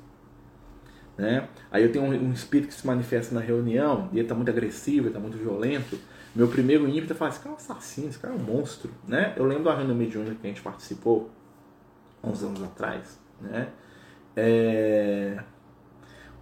Né? Aí eu tenho um, um, espírito que se manifesta na reunião e ele está muito agressivo, ele está muito violento. Meu primeiro ímpeto é falar: esse cara é um assassino, esse cara é um monstro. Né? Eu lembro da reunião mediúnica que a gente participou uns anos atrás. Né? É...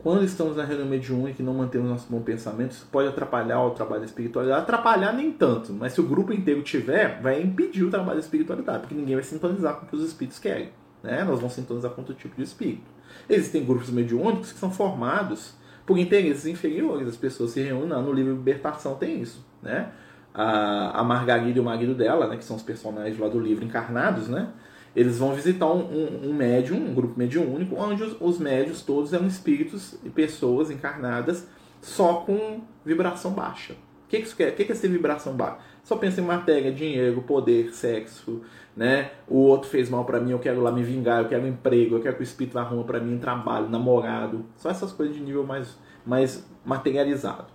Quando estamos na reunião mediúnica e não mantemos nosso bom pensamento, isso pode atrapalhar o trabalho da espiritualidade. Atrapalhar nem tanto, mas se o grupo inteiro tiver, vai impedir o trabalho da espiritualidade, porque ninguém vai sintonizar com o que os espíritos querem. Né? Nós vamos sintonizar com outro tipo de espírito. Existem grupos mediúnicos que são formados por interesses inferiores. As pessoas se reúnem no livro Libertação, tem isso. Né? A, a Margarida e o marido dela, né, que são os personagens lá do livro encarnados, né? Eles vão visitar um, um, um médium, um grupo mediúnico, onde os, os médios todos eram espíritos e pessoas encarnadas só com vibração baixa. O que, que isso quer? O que, que é ser vibração baixa? Só pensa em matéria, dinheiro, poder, sexo, né? O outro fez mal para mim, eu quero lá me vingar, eu quero um emprego, eu quero que o espírito arruma para mim um trabalho, namorado. Só essas coisas de nível mais, mais materializado.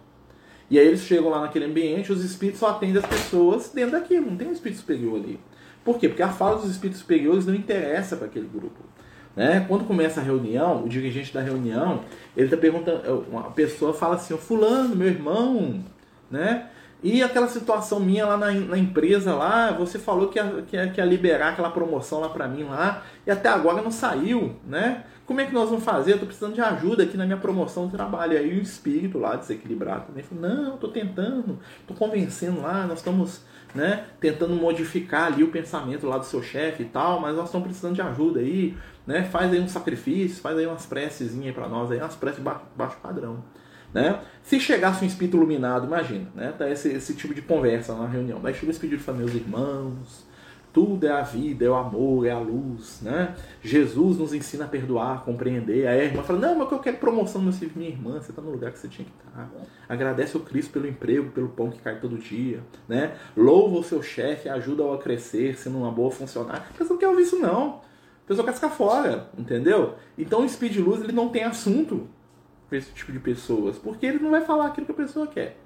E aí eles chegam lá naquele ambiente, os espíritos só atendem as pessoas dentro daquilo, não tem um espírito superior ali. Por quê? Porque a fala dos espíritos superiores não interessa para aquele grupo. Né? Quando começa a reunião, o dirigente da reunião, ele está perguntando, uma pessoa fala assim, fulano, meu irmão, né? E aquela situação minha lá na, na empresa lá, você falou que ia, que, ia, que ia liberar aquela promoção lá para mim lá, e até agora não saiu, né? Como é que nós vamos fazer? Eu tô precisando de ajuda aqui na minha promoção de trabalho. Aí o espírito lá desequilibrado também falou, não, tô tentando, tô convencendo lá, nós estamos né, tentando modificar ali o pensamento lá do seu chefe e tal, mas nós estamos precisando de ajuda aí, né? Faz aí um sacrifício, faz aí umas preces para nós aí, umas preces de baixo, baixo padrão. Né? Se chegasse um espírito iluminado, imagina, né? Tá esse, esse tipo de conversa na reunião. Daí chega o espírito e fala, meus irmãos, tudo é a vida, é o amor, é a luz, né? Jesus nos ensina a perdoar, a compreender. Aí a irmã fala, não, mas eu quero promoção no meu filho. Minha irmã, você está no lugar que você tinha que estar. Agradece o Cristo pelo emprego, pelo pão que cai todo dia, né? Louva o seu chefe, ajuda-o a crescer, sendo uma boa funcionária. A pessoa não quer ouvir isso, não. A pessoa quer ficar fora, entendeu? Então o Speed Luz, ele não tem assunto para esse tipo de pessoas, porque ele não vai falar aquilo que a pessoa quer.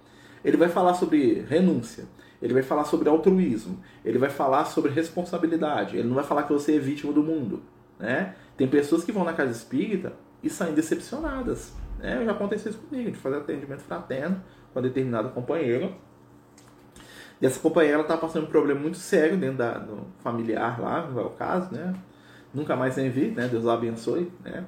Ele vai falar sobre renúncia, ele vai falar sobre altruísmo, ele vai falar sobre responsabilidade, ele não vai falar que você é vítima do mundo. Né? Tem pessoas que vão na casa espírita e saem decepcionadas. Né? Já aconteceu isso comigo, de fazer atendimento fraterno com uma determinada companheira. E essa companheira estava passando um problema muito sério dentro da, do familiar lá, não é o caso, né? Nunca mais nem vi, né? Deus a abençoe, né?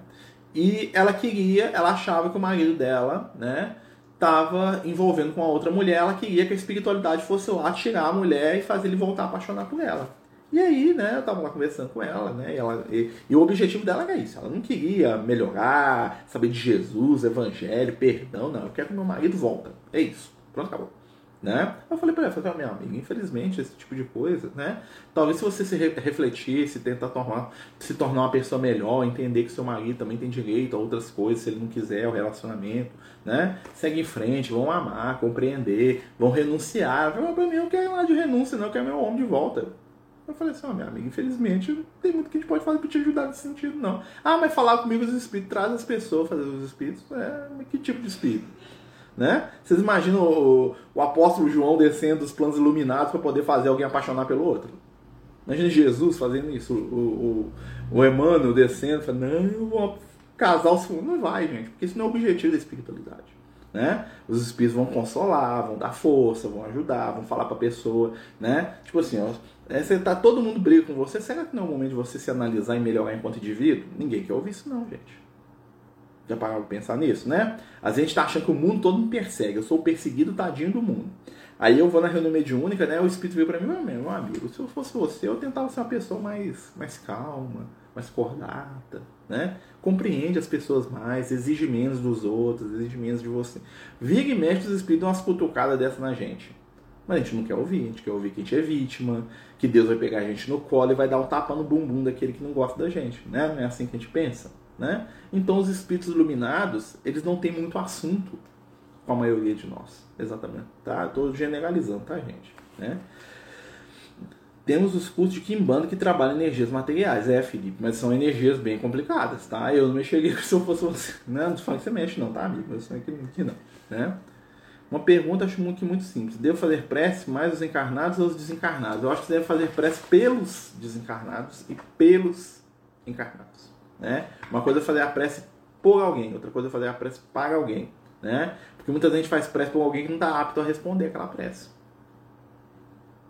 E ela queria, ela achava que o marido dela, né? Estava envolvendo com a outra mulher, ela queria que a espiritualidade fosse lá tirar a mulher e fazer ele voltar a apaixonar por ela. E aí, né, eu tava lá conversando com ela, né, e, ela, e, e, o objetivo dela era isso, ela não queria melhorar, saber de Jesus, evangelho, perdão, não, eu quero que meu marido volta, é isso, pronto, acabou. Né? Eu falei para ela, falei, minha amiga, infelizmente esse tipo de coisa, né? Talvez se você se refletir, se tentar tornar, se tornar uma pessoa melhor, entender que seu marido também tem direito a outras coisas, se ele não quiser o relacionamento, né? Segue em frente, vão amar, compreender, vão renunciar. Eu, pra mim, eu quero nada de renúncia, não, eu quero meu homem de volta. Eu falei assim, ó, oh, minha amiga, infelizmente não tem muito que a gente pode fazer para te ajudar nesse sentido, não. Ah, mas falar comigo os espíritos, traz as pessoas fazer os espíritos. É, que tipo de espírito? Né? Vocês imaginam o, o apóstolo João descendo dos planos iluminados para poder fazer alguém apaixonar pelo outro? Imagina Jesus fazendo isso, o, o, o Emmanuel descendo, falando, não, vou casar os Não vai, gente, porque isso não é o objetivo da espiritualidade. Né? Os espíritos vão consolar, vão dar força, vão ajudar, vão falar para a pessoa, né? Tipo assim, ó, é, você tá todo mundo briga com você, será que não é o momento de você se analisar e melhorar enquanto indivíduo? Ninguém quer ouvir isso não, gente. Já pararam pra pensar nisso, né? A gente tá achando que o mundo todo me persegue. Eu sou o perseguido tadinho do mundo. Aí eu vou na reunião mediúnica, né? O espírito veio pra mim, meu, amigo, se eu fosse você, eu tentava ser uma pessoa mais, mais calma, mais cordata, né? Compreende as pessoas mais, exige menos dos outros, exige menos de você. Vira e mexe os espíritos dão umas cutucadas dessa na gente. Mas a gente não quer ouvir, a gente quer ouvir que a gente é vítima, que Deus vai pegar a gente no colo e vai dar um tapa no bumbum daquele que não gosta da gente, né? Não é assim que a gente pensa. Né? Então os espíritos iluminados, eles não têm muito assunto com a maioria de nós. Exatamente. Tá? Estou generalizando, tá, gente? Né? Temos os cursos de Kimbanda que trabalham energias materiais. É, Felipe, mas são energias bem complicadas, tá? Eu não mexeria se eu fosse você. Não, não falando que você mexe não, tá, amigo? Eu sou aqui, aqui não, né? Uma pergunta acho muito, muito simples. Devo fazer prece mais os encarnados ou os desencarnados? Eu acho que você deve fazer prece pelos desencarnados e pelos encarnados. Né? Uma coisa é fazer a prece por alguém, outra coisa é fazer a prece para alguém. Né? Porque muita gente faz prece por alguém que não está apto a responder aquela prece.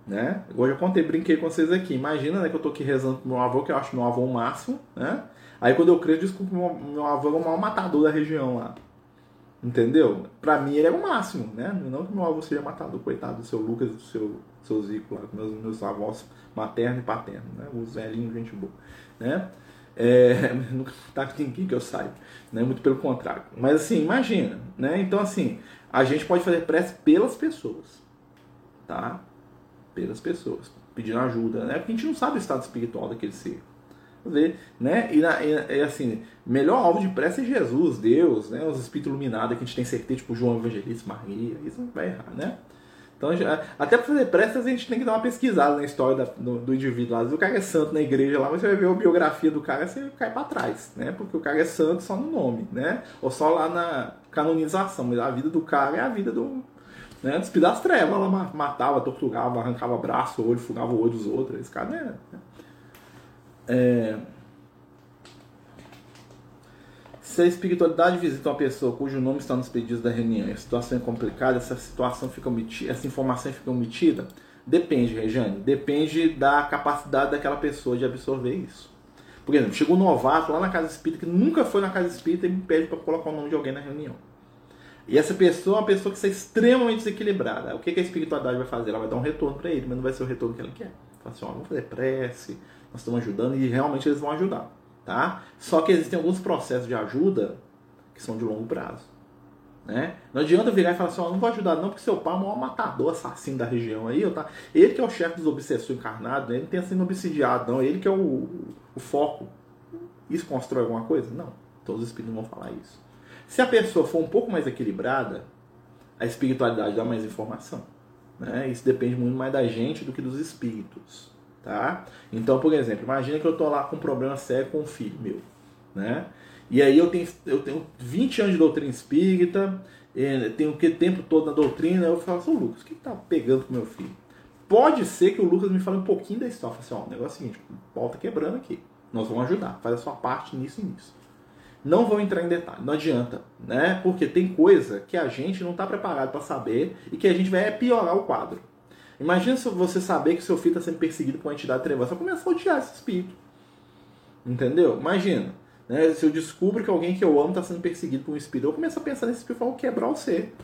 Né? Hoje eu contei, brinquei com vocês aqui. Imagina né, que eu estou aqui rezando pro meu avô, que eu acho meu avô o máximo. Né? Aí quando eu creio, desculpa, meu, meu avô é o maior matador da região lá. Entendeu? Pra mim ele é o máximo, né? Não que meu avô seja matador, coitado do seu Lucas do seu, seu Zico lá, meus, meus avós materno e paterno, né? Os velhinhos, gente boa, né? É, nunca tá com ninguém que eu saiba, né? Muito pelo contrário. Mas assim, imagina, né? Então assim, a gente pode fazer prece pelas pessoas, tá? Pelas pessoas, pedindo ajuda, né? Porque a gente não sabe o estado espiritual daquele ser. Ver, né? E, na, e, assim, melhor alvo de prece é Jesus, Deus, né? Os espíritos iluminados que a gente tem certeza, tipo João Evangelista, Maria, isso não vai errar, né? Então, até para fazer prestas, a gente tem que dar uma pesquisada na história da, do, do, indivíduo. Às vezes o cara é santo na igreja lá, mas você vai ver a biografia do cara, você cai para trás, né? Porque o cara é santo só no nome, né? Ou só lá na canonização. Mas a vida do cara é a vida do. Né? Dos das trevas. Ela matava, torturava, arrancava braço, olho, fugava o olho dos outros. Esse cara, né? É. Se a espiritualidade visita uma pessoa cujo nome está nos pedidos da reunião e a situação é complicada, essa situação fica omitida, essa informação fica omitida? Depende, Rejane. Depende da capacidade daquela pessoa de absorver isso. Por exemplo, chegou um novato lá na casa espírita que nunca foi na casa espírita e me pede para colocar o nome de alguém na reunião. E essa pessoa é uma pessoa que está extremamente desequilibrada. O que a espiritualidade vai fazer? Ela vai dar um retorno para ele, mas não vai ser o retorno que ele quer. Fala assim, ó, vamos fazer prece, nós estamos ajudando e realmente eles vão ajudar. Tá? Só que existem alguns processos de ajuda que são de longo prazo. Né? Não adianta virar e falar assim, oh, não vou ajudar não, porque seu pai é o maior matador, assassino da região aí, tá? ele que é o chefe dos obsessores encarnados, ele não tem sido obsidiado não, ele que é o, o foco. Isso constrói alguma coisa? Não, todos os espíritos vão falar isso. Se a pessoa for um pouco mais equilibrada, a espiritualidade dá mais informação. Né? Isso depende muito mais da gente do que dos espíritos. Tá? Então, por exemplo, imagina que eu estou lá com um problema sério com um filho meu. Né? E aí eu tenho, eu tenho 20 anos de doutrina espírita, tenho o que tempo todo na doutrina, eu falo assim, Lucas, o que está pegando com meu filho? Pode ser que o Lucas me fale um pouquinho da história. Fala assim, ó, o negócio é o seguinte, pau tá quebrando aqui. Nós vamos ajudar, faz a sua parte nisso e nisso. Não vou entrar em detalhe, não adianta, né? Porque tem coisa que a gente não está preparado para saber e que a gente vai piorar o quadro. Imagina se você saber que seu filho está sendo perseguido por uma entidade trevosa, você vai a odiar esse espírito. Entendeu? Imagina. Né? Se eu descubro que alguém que eu amo está sendo perseguido por um espírito, eu começo a pensar nesse espírito e vou quebrar o ser.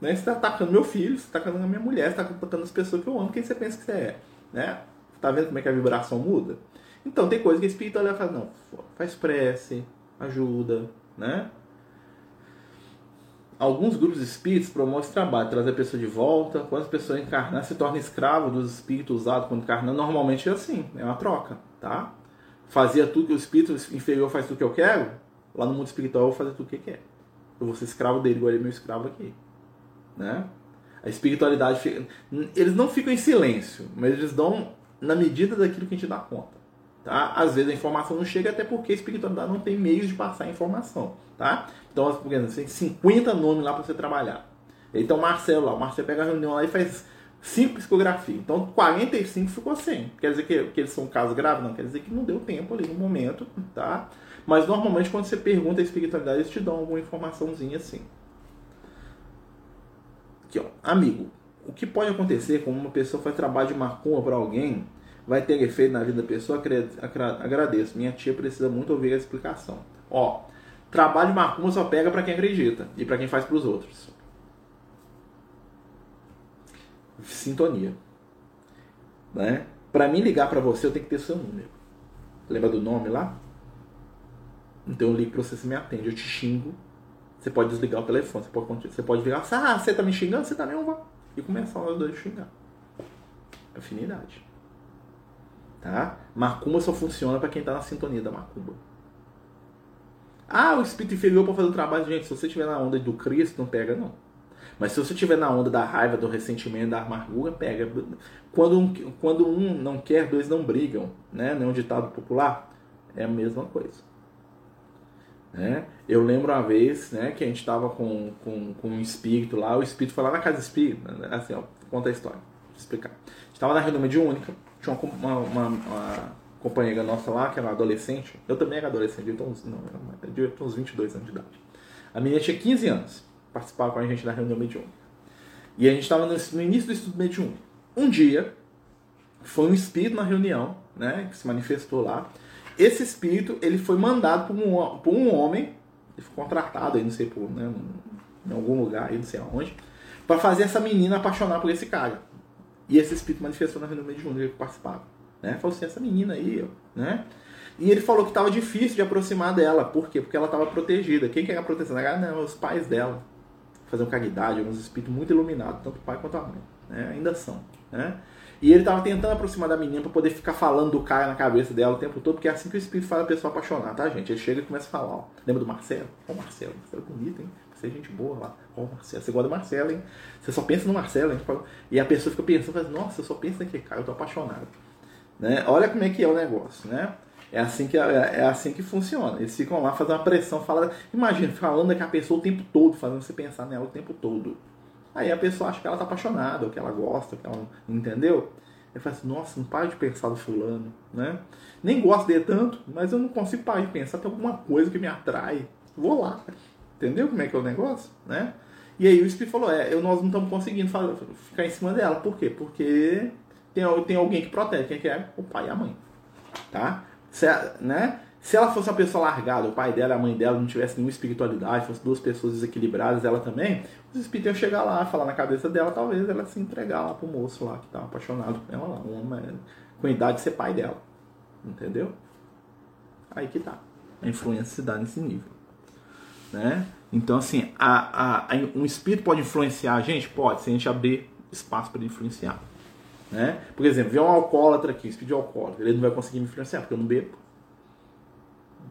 Né? Você está atacando meu filho, você está atacando a minha mulher, você está atacando as pessoas que eu amo, quem você pensa que você é? Né? Tá vendo como é que a vibração muda? Então tem coisa que o espírito olha e fala, não, faz prece, ajuda, né? Alguns grupos espíritos promovem esse trabalho, trazer a pessoa de volta. Quando a pessoa encarnar, se torna escravo dos espíritos usados quando encarna. Normalmente é assim, é uma troca, tá? Fazia tudo que o espírito inferior faz tudo que eu quero, lá no mundo espiritual eu vou fazer tudo que quer. Eu vou ser escravo dele, igual ele é meu escravo aqui. Né? A espiritualidade, fica... eles não ficam em silêncio, mas eles dão na medida daquilo que a gente dá conta. Tá? Às vezes a informação não chega até porque a espiritualidade não tem meios de passar a informação. Tá? Então, por exemplo, tem 50 nomes lá para você trabalhar. Então, Marcelo lá, o Marcelo pega a reunião lá e faz 5 psicografias. Então, 45 ficou sem. Quer dizer que, que eles são casos graves? Não, quer dizer que não deu tempo ali no momento, tá? Mas normalmente quando você pergunta a espiritualidade, eles te dão alguma informaçãozinha assim. Aqui, ó. Amigo, o que pode acontecer quando uma pessoa faz trabalho de macumba para alguém vai ter efeito na vida da pessoa, agradeço. Minha tia precisa muito ouvir a explicação. Ó, trabalho de macumba só pega para quem acredita e para quem faz para os outros. Sintonia. Né? Para mim ligar para você, eu tenho que ter seu número. Lembra do nome lá? Então eu ligo para você, você me atende, eu te xingo. Você pode desligar o telefone, você pode, você pode virar, ah, você tá me xingando, você tá não vai. E começar os dois a xingar. Afinidade. Tá? Macumba só funciona para quem está na sintonia da macumba. Ah, o espírito inferior para fazer o trabalho, gente, se você estiver na onda do Cristo, não pega não. Mas se você estiver na onda da raiva, do ressentimento, da amargura, pega. Quando um, quando um não quer, dois não brigam, né? Não é um ditado popular? É a mesma coisa. Né? Eu lembro uma vez né, que a gente estava com, com, com um espírito lá, o espírito foi lá na casa espírita, né? assim, ó, conta a história, vou explicar. A gente estava na reunião mediúnica, tinha uma, uma, uma, companheira nossa lá, que era uma adolescente. Eu também era adolescente, uns, não, eu tinha uns 22 anos de idade. A menina tinha 15 anos, participava com a gente da reunião mediúnica. E a gente estava no, no, início do estudo mediúnico. Um dia, foi um espírito na reunião, né, que se manifestou lá. Esse espírito, ele foi mandado por um, por um homem, ele foi contratado aí, não sei por, né, em algum lugar aí, não sei aonde, para fazer essa menina apaixonar por esse cara. E esse espírito manifestou na reunião mediúnica que participava. Né? Falou assim, essa menina aí, ó, né? E ele falou que estava difícil de aproximar dela. Por quê? Porque ela estava protegida. Quem que era protegida? Ah, não, os pais dela. Fazer caridade, alguns espíritos muito iluminados, tanto o pai quanto a mãe. Né? Ainda são. Né? E ele estava tentando aproximar da menina para poder ficar falando do cara na cabeça dela o tempo todo, porque é assim que o espírito faz a pessoa apaixonar, tá, gente? Ele chega e começa a falar, ó. Lembra do Marcelo? Ó, Marcelo, Marcelo é bonito, hein? Você é gente boa lá. Ó, Marcelo, você gosta do Marcelo, hein? Você só pensa no Marcelo, hein? E a pessoa fica pensando, nossa, eu só penso naquele cara, eu tô apaixonado. Né? Olha como é que é o negócio, né? É assim que, é, é assim que funciona. Eles ficam lá fazendo uma pressão, falando, imagina, falando com a pessoa o tempo todo, fazendo você pensar nela o tempo todo. Aí a pessoa acha que ela tá apaixonada, ou que ela gosta, que ela entendeu? Ele fala assim, nossa, não paro de pensar no fulano, né? Nem gosto dele tanto, mas eu não consigo parar de pensar, tem alguma coisa que me atrai. Vou lá. Entendeu como é que é o negócio, né? E aí o Espírito falou, é, eu, nós não estamos conseguindo fazer, ficar em cima dela. Por quê? Porque tem, tem alguém que protege. Quem que é? O pai e a mãe. Tá? Se, né? Se ela fosse uma pessoa largada, o pai dela e a mãe dela não tivesse nenhuma espiritualidade, fossem duas pessoas desequilibradas, ela também, os espíritos iam chegar lá, falar na cabeça dela, talvez ela se entregar lá pro moço lá que tá apaixonado por ela lá, um homem com idade de ser pai dela. Entendeu? Aí que tá. A influência se dá nesse nível. Né? Então, assim, a, a, um espírito pode influenciar a gente? Pode, se a gente abrir espaço para ele influenciar. Né? Por exemplo, vê um alcoólatra aqui, espírito alcoólatra, ele não vai conseguir me influenciar, porque eu não bebo.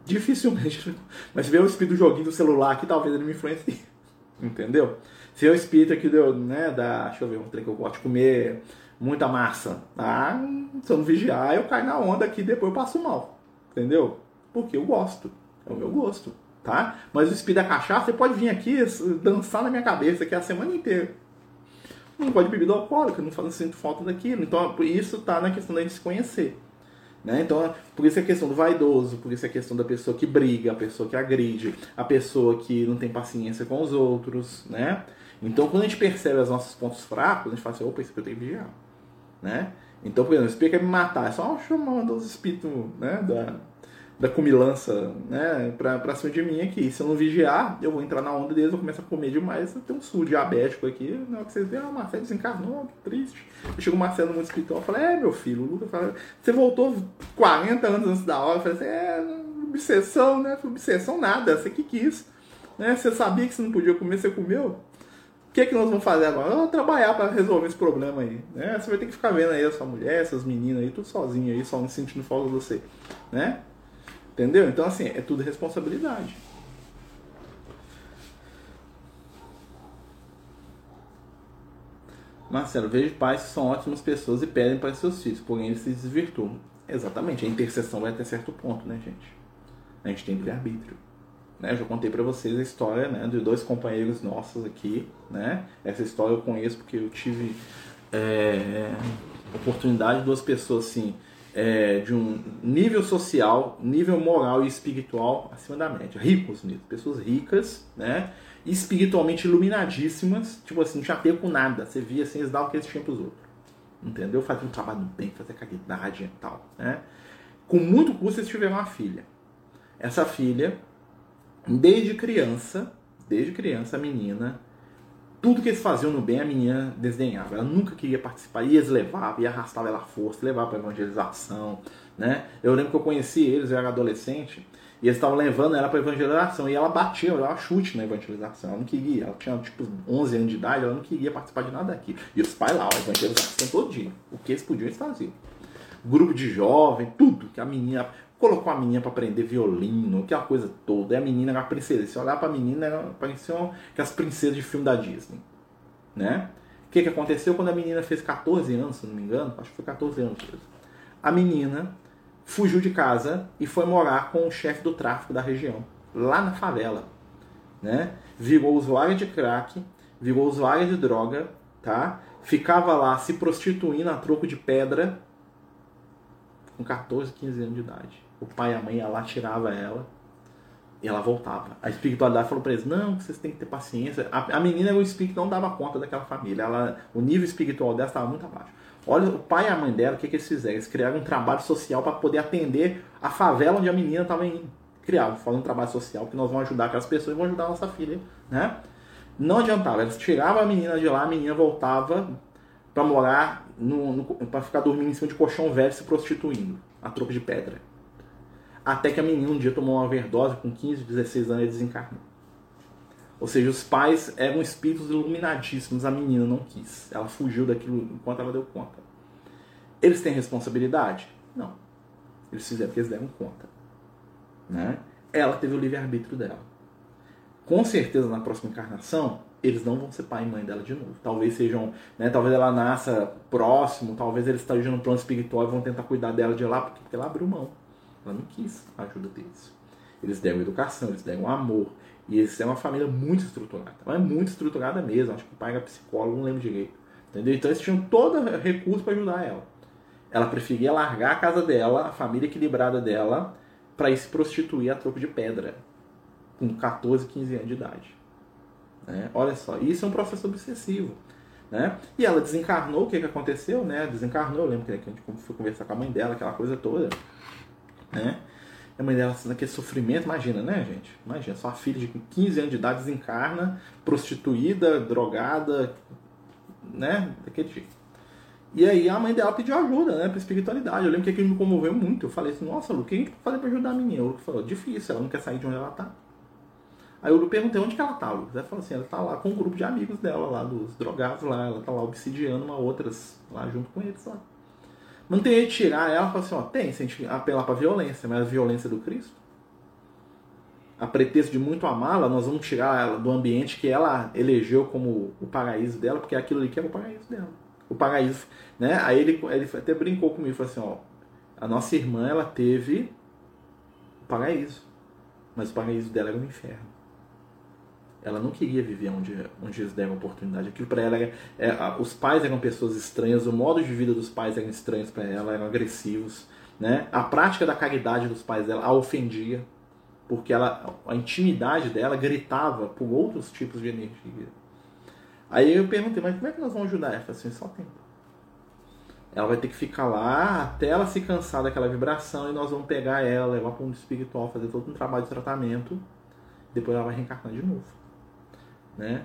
Dificilmente. Mas se vê o espírito do joguinho do celular aqui, talvez ele me influencie. Entendeu? Se é o espírito aqui do, né, da. Deixa eu ver um trem que eu gosto de comer muita massa. Ah, se eu não vigiar, eu caio na onda aqui e depois eu passo mal. Entendeu? Porque eu gosto. É o meu gosto. Tá? Mas o espírito da cachaça, você pode vir aqui dançar na minha cabeça aqui a semana inteira. Não pode beber bebida alcoólica, não, não sinto falta daquilo. Então, isso tá na questão da gente se conhecer. Né? Então, por isso é a questão do vaidoso, por isso é a questão da pessoa que briga, a pessoa que agride, a pessoa que não tem paciência com os outros, né? Então, quando a gente percebe os nossos pontos fracos, a gente fala assim, opa, isso aqui eu tenho que vigiar, né? Então, por exemplo, o espírito quer me matar, é só chamando os espíritos né, da, da cumilança né, pra, pra cima de mim aqui. Se eu não vigiar, eu vou entrar na onda deles, vou começar a comer demais, tem um sul diabético aqui. Na hora que vocês veem, ah, o Marcelo desencarnou, que triste. Chegou o Marcelo no mundo espiritual e falei, é meu filho, o Lucas fala, você voltou 40 anos antes da hora. Eu falei assim, é, obsessão, né? Obsessão nada, você que quis. Né? Você sabia que você não podia comer, você comeu. O que, é que nós vamos fazer agora? Vamos trabalhar para resolver esse problema aí. Né? Você vai ter que ficar vendo aí a sua mulher, essas meninas aí, tudo sozinho aí, só sentindo falta de você. Né? Entendeu? Então, assim, é tudo responsabilidade. Marcelo, vejo pais que são ótimas pessoas e pedem para seus filhos, porém eles se desvirtuam. Exatamente, a intercessão vai até certo ponto, né, gente? A gente tem livre-arbítrio. Né? Eu já contei para vocês a história né, de dois companheiros nossos aqui. Né? Essa história eu conheço porque eu tive é, oportunidade de duas pessoas assim, é, de um nível social, nível moral e espiritual acima da média. Ricos mesmo, pessoas ricas, né? espiritualmente iluminadíssimas, tipo assim, não tinha apego com nada. Você via assim, eles davam o que eles tinham pros outros. Entendeu? Fazer um trabalho bem, fazer caridade e tal. Né? Com muito custo eles tiveram uma filha. Essa filha, desde criança, desde criança, a menina tudo que eles faziam no bem, a menina desdenhava. Ela nunca queria participar. E eles levavam, e arrastava ela à força, levava para evangelização. Né? Eu lembro que eu conheci eles, eu era adolescente, e eles estavam levando ela para evangelização. E ela batia, ela chute na evangelização. Ela não queria. Ela tinha tipo 11 anos de idade, ela não queria participar de nada daquilo. E os pais lá, a evangelização todo dia. O que eles podiam, eles faziam. Grupo de jovem, tudo que a menina colocou a menina para aprender violino, aquela coisa toda. E a menina era a princesa. Se olhar para a menina, era, pareciam as princesas de filme da Disney. Né? O que, que aconteceu quando a menina fez 14 anos, se não me engano? Acho que foi 14 anos. A menina fugiu de casa e foi morar com o chefe do tráfico da região, lá na favela. Né? Virou usuária de crack, virou usuária de droga, tá? Ficava lá se prostituindo a troco de pedra com 14, 15 anos de idade o pai e a mãe lá, tirava ela e ela voltava. A espiritualidade falou para eles: não, vocês têm que ter paciência. A, a menina, o espírito não dava conta daquela família. Ela, o nível espiritual dela estava muito abaixo. Olha, o pai e a mãe dela, o que, que eles fizeram? Eles criaram um trabalho social para poder atender a favela onde a menina estava indo. Criaram, fazendo um trabalho social que nós vamos ajudar aquelas pessoas e vamos ajudar a nossa filha, né? Não adiantava, eles tiravam a menina de lá, a menina voltava para morar, no, no para ficar dormindo em cima de colchão velho se prostituindo, a troco de pedra. Até que a menina um dia tomou uma overdose com 15, 16 anos e desencarnou. Ou seja, os pais eram espíritos iluminadíssimos, a menina não quis. Ela fugiu daquilo enquanto ela deu conta. Eles têm responsabilidade? Não. Eles fizeram porque eles deram conta. Né? Ela teve o livre-arbítrio dela. Com certeza, na próxima encarnação, eles não vão ser pai e mãe dela de novo. Talvez sejam, né, talvez ela nasça próximo, talvez eles estejam no plano espiritual e vão tentar cuidar dela de lá, porque ela abriu mão. Ela não quis a ajuda deles. Eles deram educação, eles deram amor. E eles têm uma família muito estruturada. É muito estruturada mesmo. Acho que o pai era psicólogo, não lembro direito. Entendeu? Então eles tinham todo recurso para ajudar ela. Ela preferia largar a casa dela, a família equilibrada dela, para ir se prostituir a troco de pedra. Com 14, 15 anos de idade. Né? Olha só, isso é um processo obsessivo. Né? E ela desencarnou, o que, que aconteceu? Né? Desencarnou, eu lembro que a gente foi conversar com a mãe dela, aquela coisa toda né? A mãe dela naquele sofrimento, imagina, né, gente? Imagina, sua filha de 15 anos de idade desencarna, prostituída, drogada, né? Daquele jeito. E aí a mãe dela pediu ajuda, né, pra espiritualidade. Eu lembro que aquilo me comoveu muito. Eu falei assim, nossa, Lu, o que a gente pode fazer pra ajudar a menina? O Lu falou, difícil, ela não quer sair de onde ela tá. Aí eu perguntei onde que ela tá, Lucas. Ela falou assim, ela tá lá com um grupo de amigos dela lá, dos drogados lá, ela tá lá obsidiando uma outras lá junto com eles lá. Não tem jeito de tirar ela, fala assim, ó, tem, se a gente apelar pra violência, mas a violência do Cristo. A pretexto de muito amá-la, nós vamos tirar ela do ambiente que ela elegeu como o paraíso dela, porque é aquilo ali que é o paraíso dela. O paraíso, né? Aí ele, ele até brincou comigo, falou assim, ó, a nossa irmã, ela teve o paraíso, mas o paraíso dela era o inferno. Ela não queria viver onde, onde eles deram oportunidade. Aquilo para ela era, é, os pais eram pessoas estranhas, o modo de vida dos pais eram estranhos para ela, eram agressivos. Né? A prática da caridade dos pais dela a ofendia, porque ela, a intimidade dela gritava por outros tipos de energia. Aí eu perguntei, mas como é que nós vamos ajudar? Ela falou assim, só tempo. Ela vai ter que ficar lá até ela se cansar daquela vibração e nós vamos pegar ela, levar para mundo espiritual, fazer todo um trabalho de tratamento. Depois ela vai reencarnar de novo né?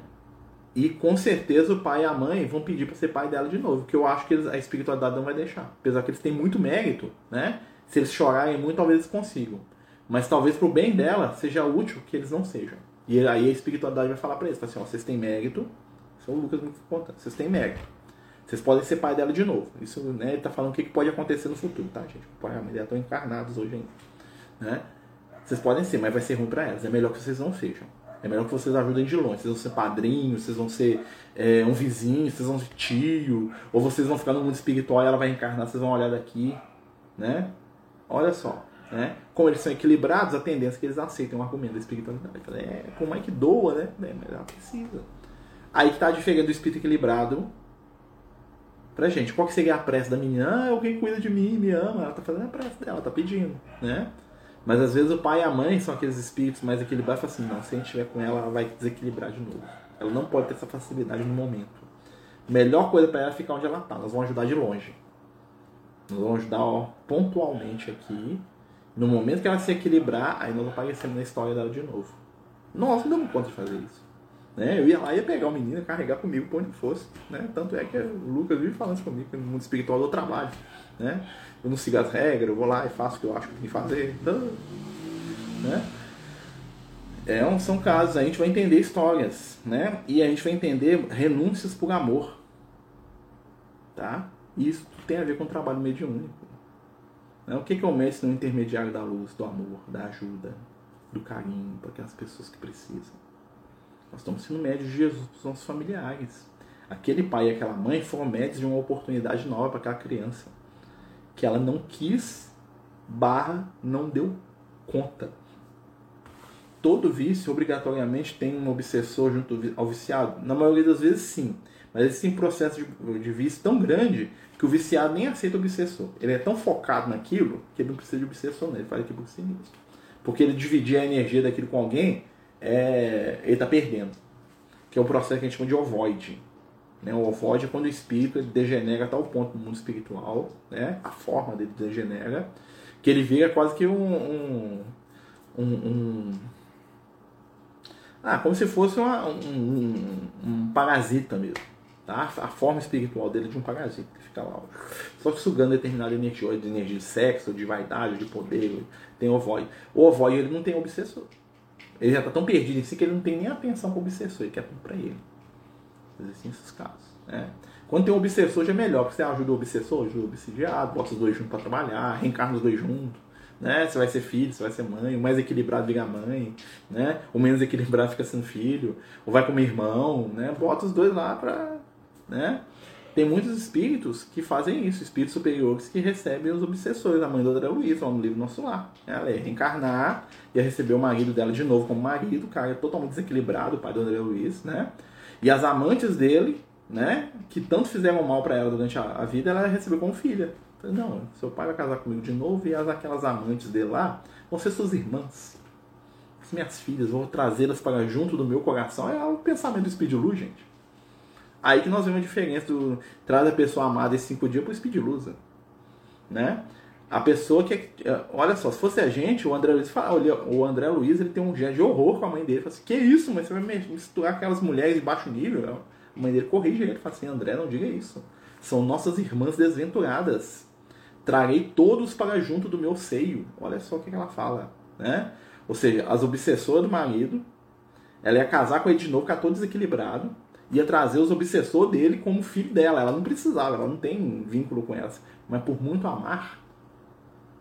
E com certeza o pai e a mãe vão pedir para ser pai dela de novo, que eu acho que eles, a espiritualidade não vai deixar. Apesar que eles têm muito mérito, né? Se eles chorarem muito, talvez eles consigam. Mas talvez pro bem dela seja útil que eles não sejam. E aí a espiritualidade vai falar para eles, assim, ó, vocês têm mérito, isso é o Lucas me conta, vocês têm mérito. Vocês podem ser pai dela de novo. Isso, né, ele tá falando o que pode acontecer no futuro, tá, gente? O pai e a mãe dela estão encarnados hoje ainda, né? Vocês podem ser, mas vai ser ruim para elas. É melhor que vocês não sejam. É melhor que vocês ajudem de longe. Vocês vão ser padrinhos, vocês vão ser é, um vizinho, vocês vão ser tio, ou vocês vão ficar no mundo espiritual e ela vai encarnar, vocês vão olhar daqui, né? Olha só, né? Como eles são equilibrados, a tendência é que eles aceitem o argumento da espiritualidade. É, como é que doa, né? É, mas ela precisa. Aí que está a diferença do espírito equilibrado pra gente. Qual que seria a prece da menina? Ah, alguém cuida de mim, me ama. Ela tá fazendo a prece dela, tá pedindo, né? Mas às vezes o pai e a mãe são aqueles espíritos mais equilibrados e falam assim, não, se a gente estiver com ela, ela vai desequilibrar de novo. Ela não pode ter essa facilidade no momento. Melhor coisa para ela é ficar onde ela está. Nós vamos ajudar de longe. Nós vamos ajudar ó, pontualmente aqui. No momento que ela se equilibrar, aí nós aparecemos na história dela de novo. Nós não damos conta de fazer isso. Né? Eu ia lá ia pegar o menino, carregar comigo por onde fosse. Né? Tanto é que o Lucas vive falando comigo, que no mundo espiritual eu trabalho. Né? eu não sigo as regras, eu vou lá e faço o que eu acho que tem que fazer. Então, né? É, são casos, a gente vai entender histórias, né? E a gente vai entender renúncias por amor. Tá? Isso tem a ver com o trabalho mediúnico. Né? O que é o mestre no intermediário da luz, do amor, da ajuda, do carinho para aquelas pessoas que precisam? Nós estamos sendo médios de Jesus para os nossos familiares. Aquele pai e aquela mãe foram médios de uma oportunidade nova para aquela criança que ela não quis, barra, não deu conta. Todo vício obrigatoriamente tem um obsessor junto ao viciado? Na maioria das vezes sim. Mas existe um processo de, de vício tão grande que o viciado nem aceita o obsessor. Ele é tão focado naquilo que ele não precisa de obsessor, né? ele faz aquilo por si mesmo. Porque ele dividir a energia daquilo com alguém, é, ele está perdendo. Que é o processo que a gente chama de ovoide. Né? O ovoide é quando o espírito degenera a tal ponto no mundo espiritual, né? a forma dele degenera, que ele vira quase que um, um, um, um ah, como se fosse uma, um, um, parasita mesmo. Tá? A forma espiritual dele é de um parasita que fica lá, só sugando determinada energia, de energia de sexo, de vaidade, de poder. Tem ovoide. O ovoide ele não tem obsessor. Ele já está tão perdido em si que ele não tem nem atenção para o obsessor, ele quer tudo para ele. Existem esses casos. Né? Quando tem um obsessor já é melhor, porque você ajuda o obsessor, ajuda o obsidiado, bota os dois juntos para trabalhar, reencarna os dois juntos. Né? Você vai ser filho, você vai ser mãe, o mais equilibrado vira mãe, né? o menos equilibrado fica sendo filho, ou vai como irmão, né? bota os dois lá para. Né? Tem muitos espíritos que fazem isso, espíritos superiores que recebem os obsessores. A mãe da André Luiz, lá no livro Nosso Lar. Ela ia reencarnar, ia receber o marido dela de novo como marido, o cara é totalmente desequilibrado, o pai do André Luiz, né? E as amantes dele, né, que tanto fizeram mal para ela durante a, a, vida, ela recebeu como filha. Falei, não, seu pai vai casar comigo de novo e as, aquelas amantes dele lá vão ser suas irmãs. As minhas filhas, vou trazê-las para junto do meu coração. É o pensamento do Speed Luz, gente. Aí que nós vemos a diferença do traz a pessoa amada esses cinco dias pro Speed Luz, né? A pessoa que. É, olha só, se fosse a gente, o André Luiz fala, olha, o André Luiz ele tem um gesto de horror com a mãe dele. Fala assim, que isso, mas você vai misturar aquelas mulheres de baixo nível? A mãe dele corrige ele, fala assim, André, não diga isso. São nossas irmãs desventuradas. Trarei todos para junto do meu seio. Olha só o que ela fala, né? Ou seja, as obsessoras do marido, Ela ia casar com ele de novo, ficar todo desequilibrado. Ia trazer os obsessores dele como filho dela. Ela não precisava, ela não tem vínculo com elas. Mas por muito amar,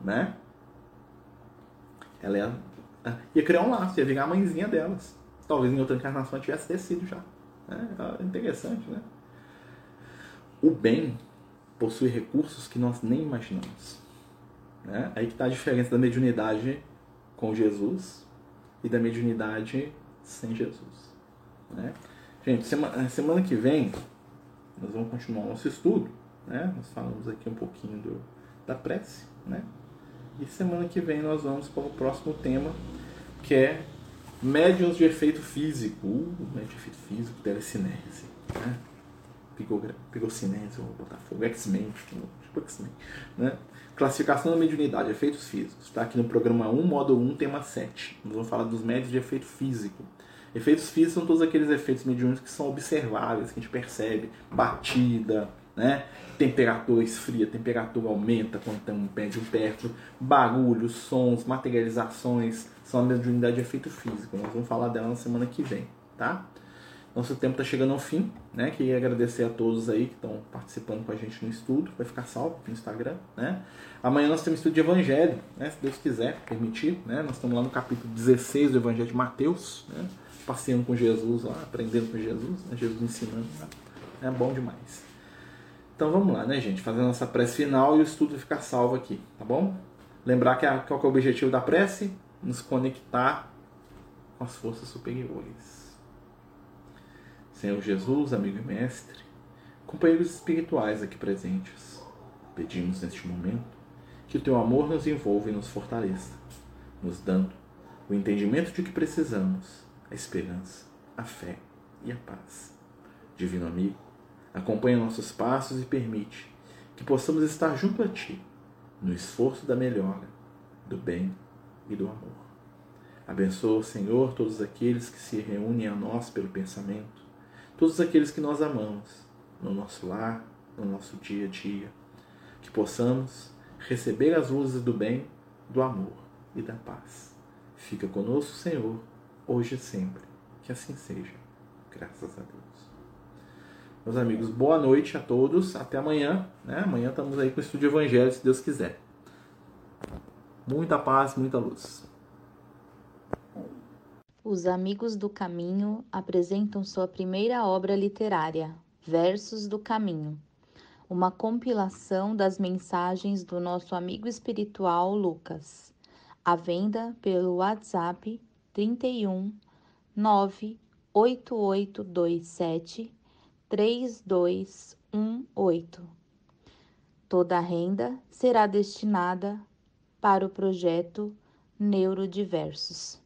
né? Ela ia, ia criar um laço, ia virar a mãezinha delas. Talvez em outra encarnação tivesse descido já. É interessante, né? O bem possui recursos que nós nem imaginamos. Né? Aí que está a diferença da mediunidade com Jesus e da mediunidade sem Jesus. Né? Gente, semana, semana que vem nós vamos continuar o nosso estudo. Né? Nós falamos aqui um pouquinho do, da prece. Né? E semana que vem nós vamos para o próximo tema, que é médiums de efeito físico. Uh, médium de efeito físico, telecinese. Né? Pigocinese, vou botar fogo, X-Men, tipo X-Men. Né? Classificação da mediunidade, efeitos físicos. Está aqui no programa 1, módulo 1, tema 7. Nós vamos falar dos médios de efeito físico. Efeitos físicos são todos aqueles efeitos mediúnicos que são observáveis, que a gente percebe. Batida, né? temperatura esfria, temperatura aumenta quando tem um médium perto. Barulhos, sons, materializações são a mediunidade de efeito físico. Nós vamos falar dela na semana que vem, tá? Nosso tempo está chegando ao fim, né? Queria agradecer a todos aí que estão participando com a gente no estudo. Vai ficar salvo no Instagram, né? Amanhã nós temos estudo de Evangelho, né? Se Deus quiser, permitir, né? Nós estamos lá no capítulo 16 do Evangelho de Mateus, né? Passeando com Jesus lá, aprendendo com Jesus, né? Jesus ensinando, né? É bom demais. Então vamos lá, né, gente? Fazendo nossa prece final e o estudo ficar salvo aqui, tá bom? Lembrar que a, qual que é o objetivo da prece? Nos conectar com as forças superiores. Senhor Jesus, amigo e mestre, companheiros espirituais aqui presentes, pedimos neste momento que o teu amor nos envolva e nos fortaleça, nos dando o entendimento de que precisamos, a esperança, a fé e a paz. Divino amigo, acompanha nossos passos e permite que possamos estar junto a ti no esforço da melhora, do bem e do amor. Abençoa, Senhor, todos aqueles que se reúnem a nós pelo pensamento todos aqueles que nós amamos, no nosso lar, no nosso dia a dia. Que possamos receber as luzes do bem, do amor e da paz. Fica conosco, Senhor, hoje e sempre. Que assim seja. Graças a Deus. Meus amigos, boa noite a todos. Até amanhã. Né? Amanhã estamos aí com o Estúdio Evangelho, se Deus quiser. Muita paz, muita luz. Os Amigos do Caminho apresentam sua primeira obra literária, Versos do Caminho, uma compilação das mensagens do nosso amigo espiritual Lucas, à venda pelo WhatsApp 31 98827 3218. Toda a renda será destinada para o projeto Neurodiversos.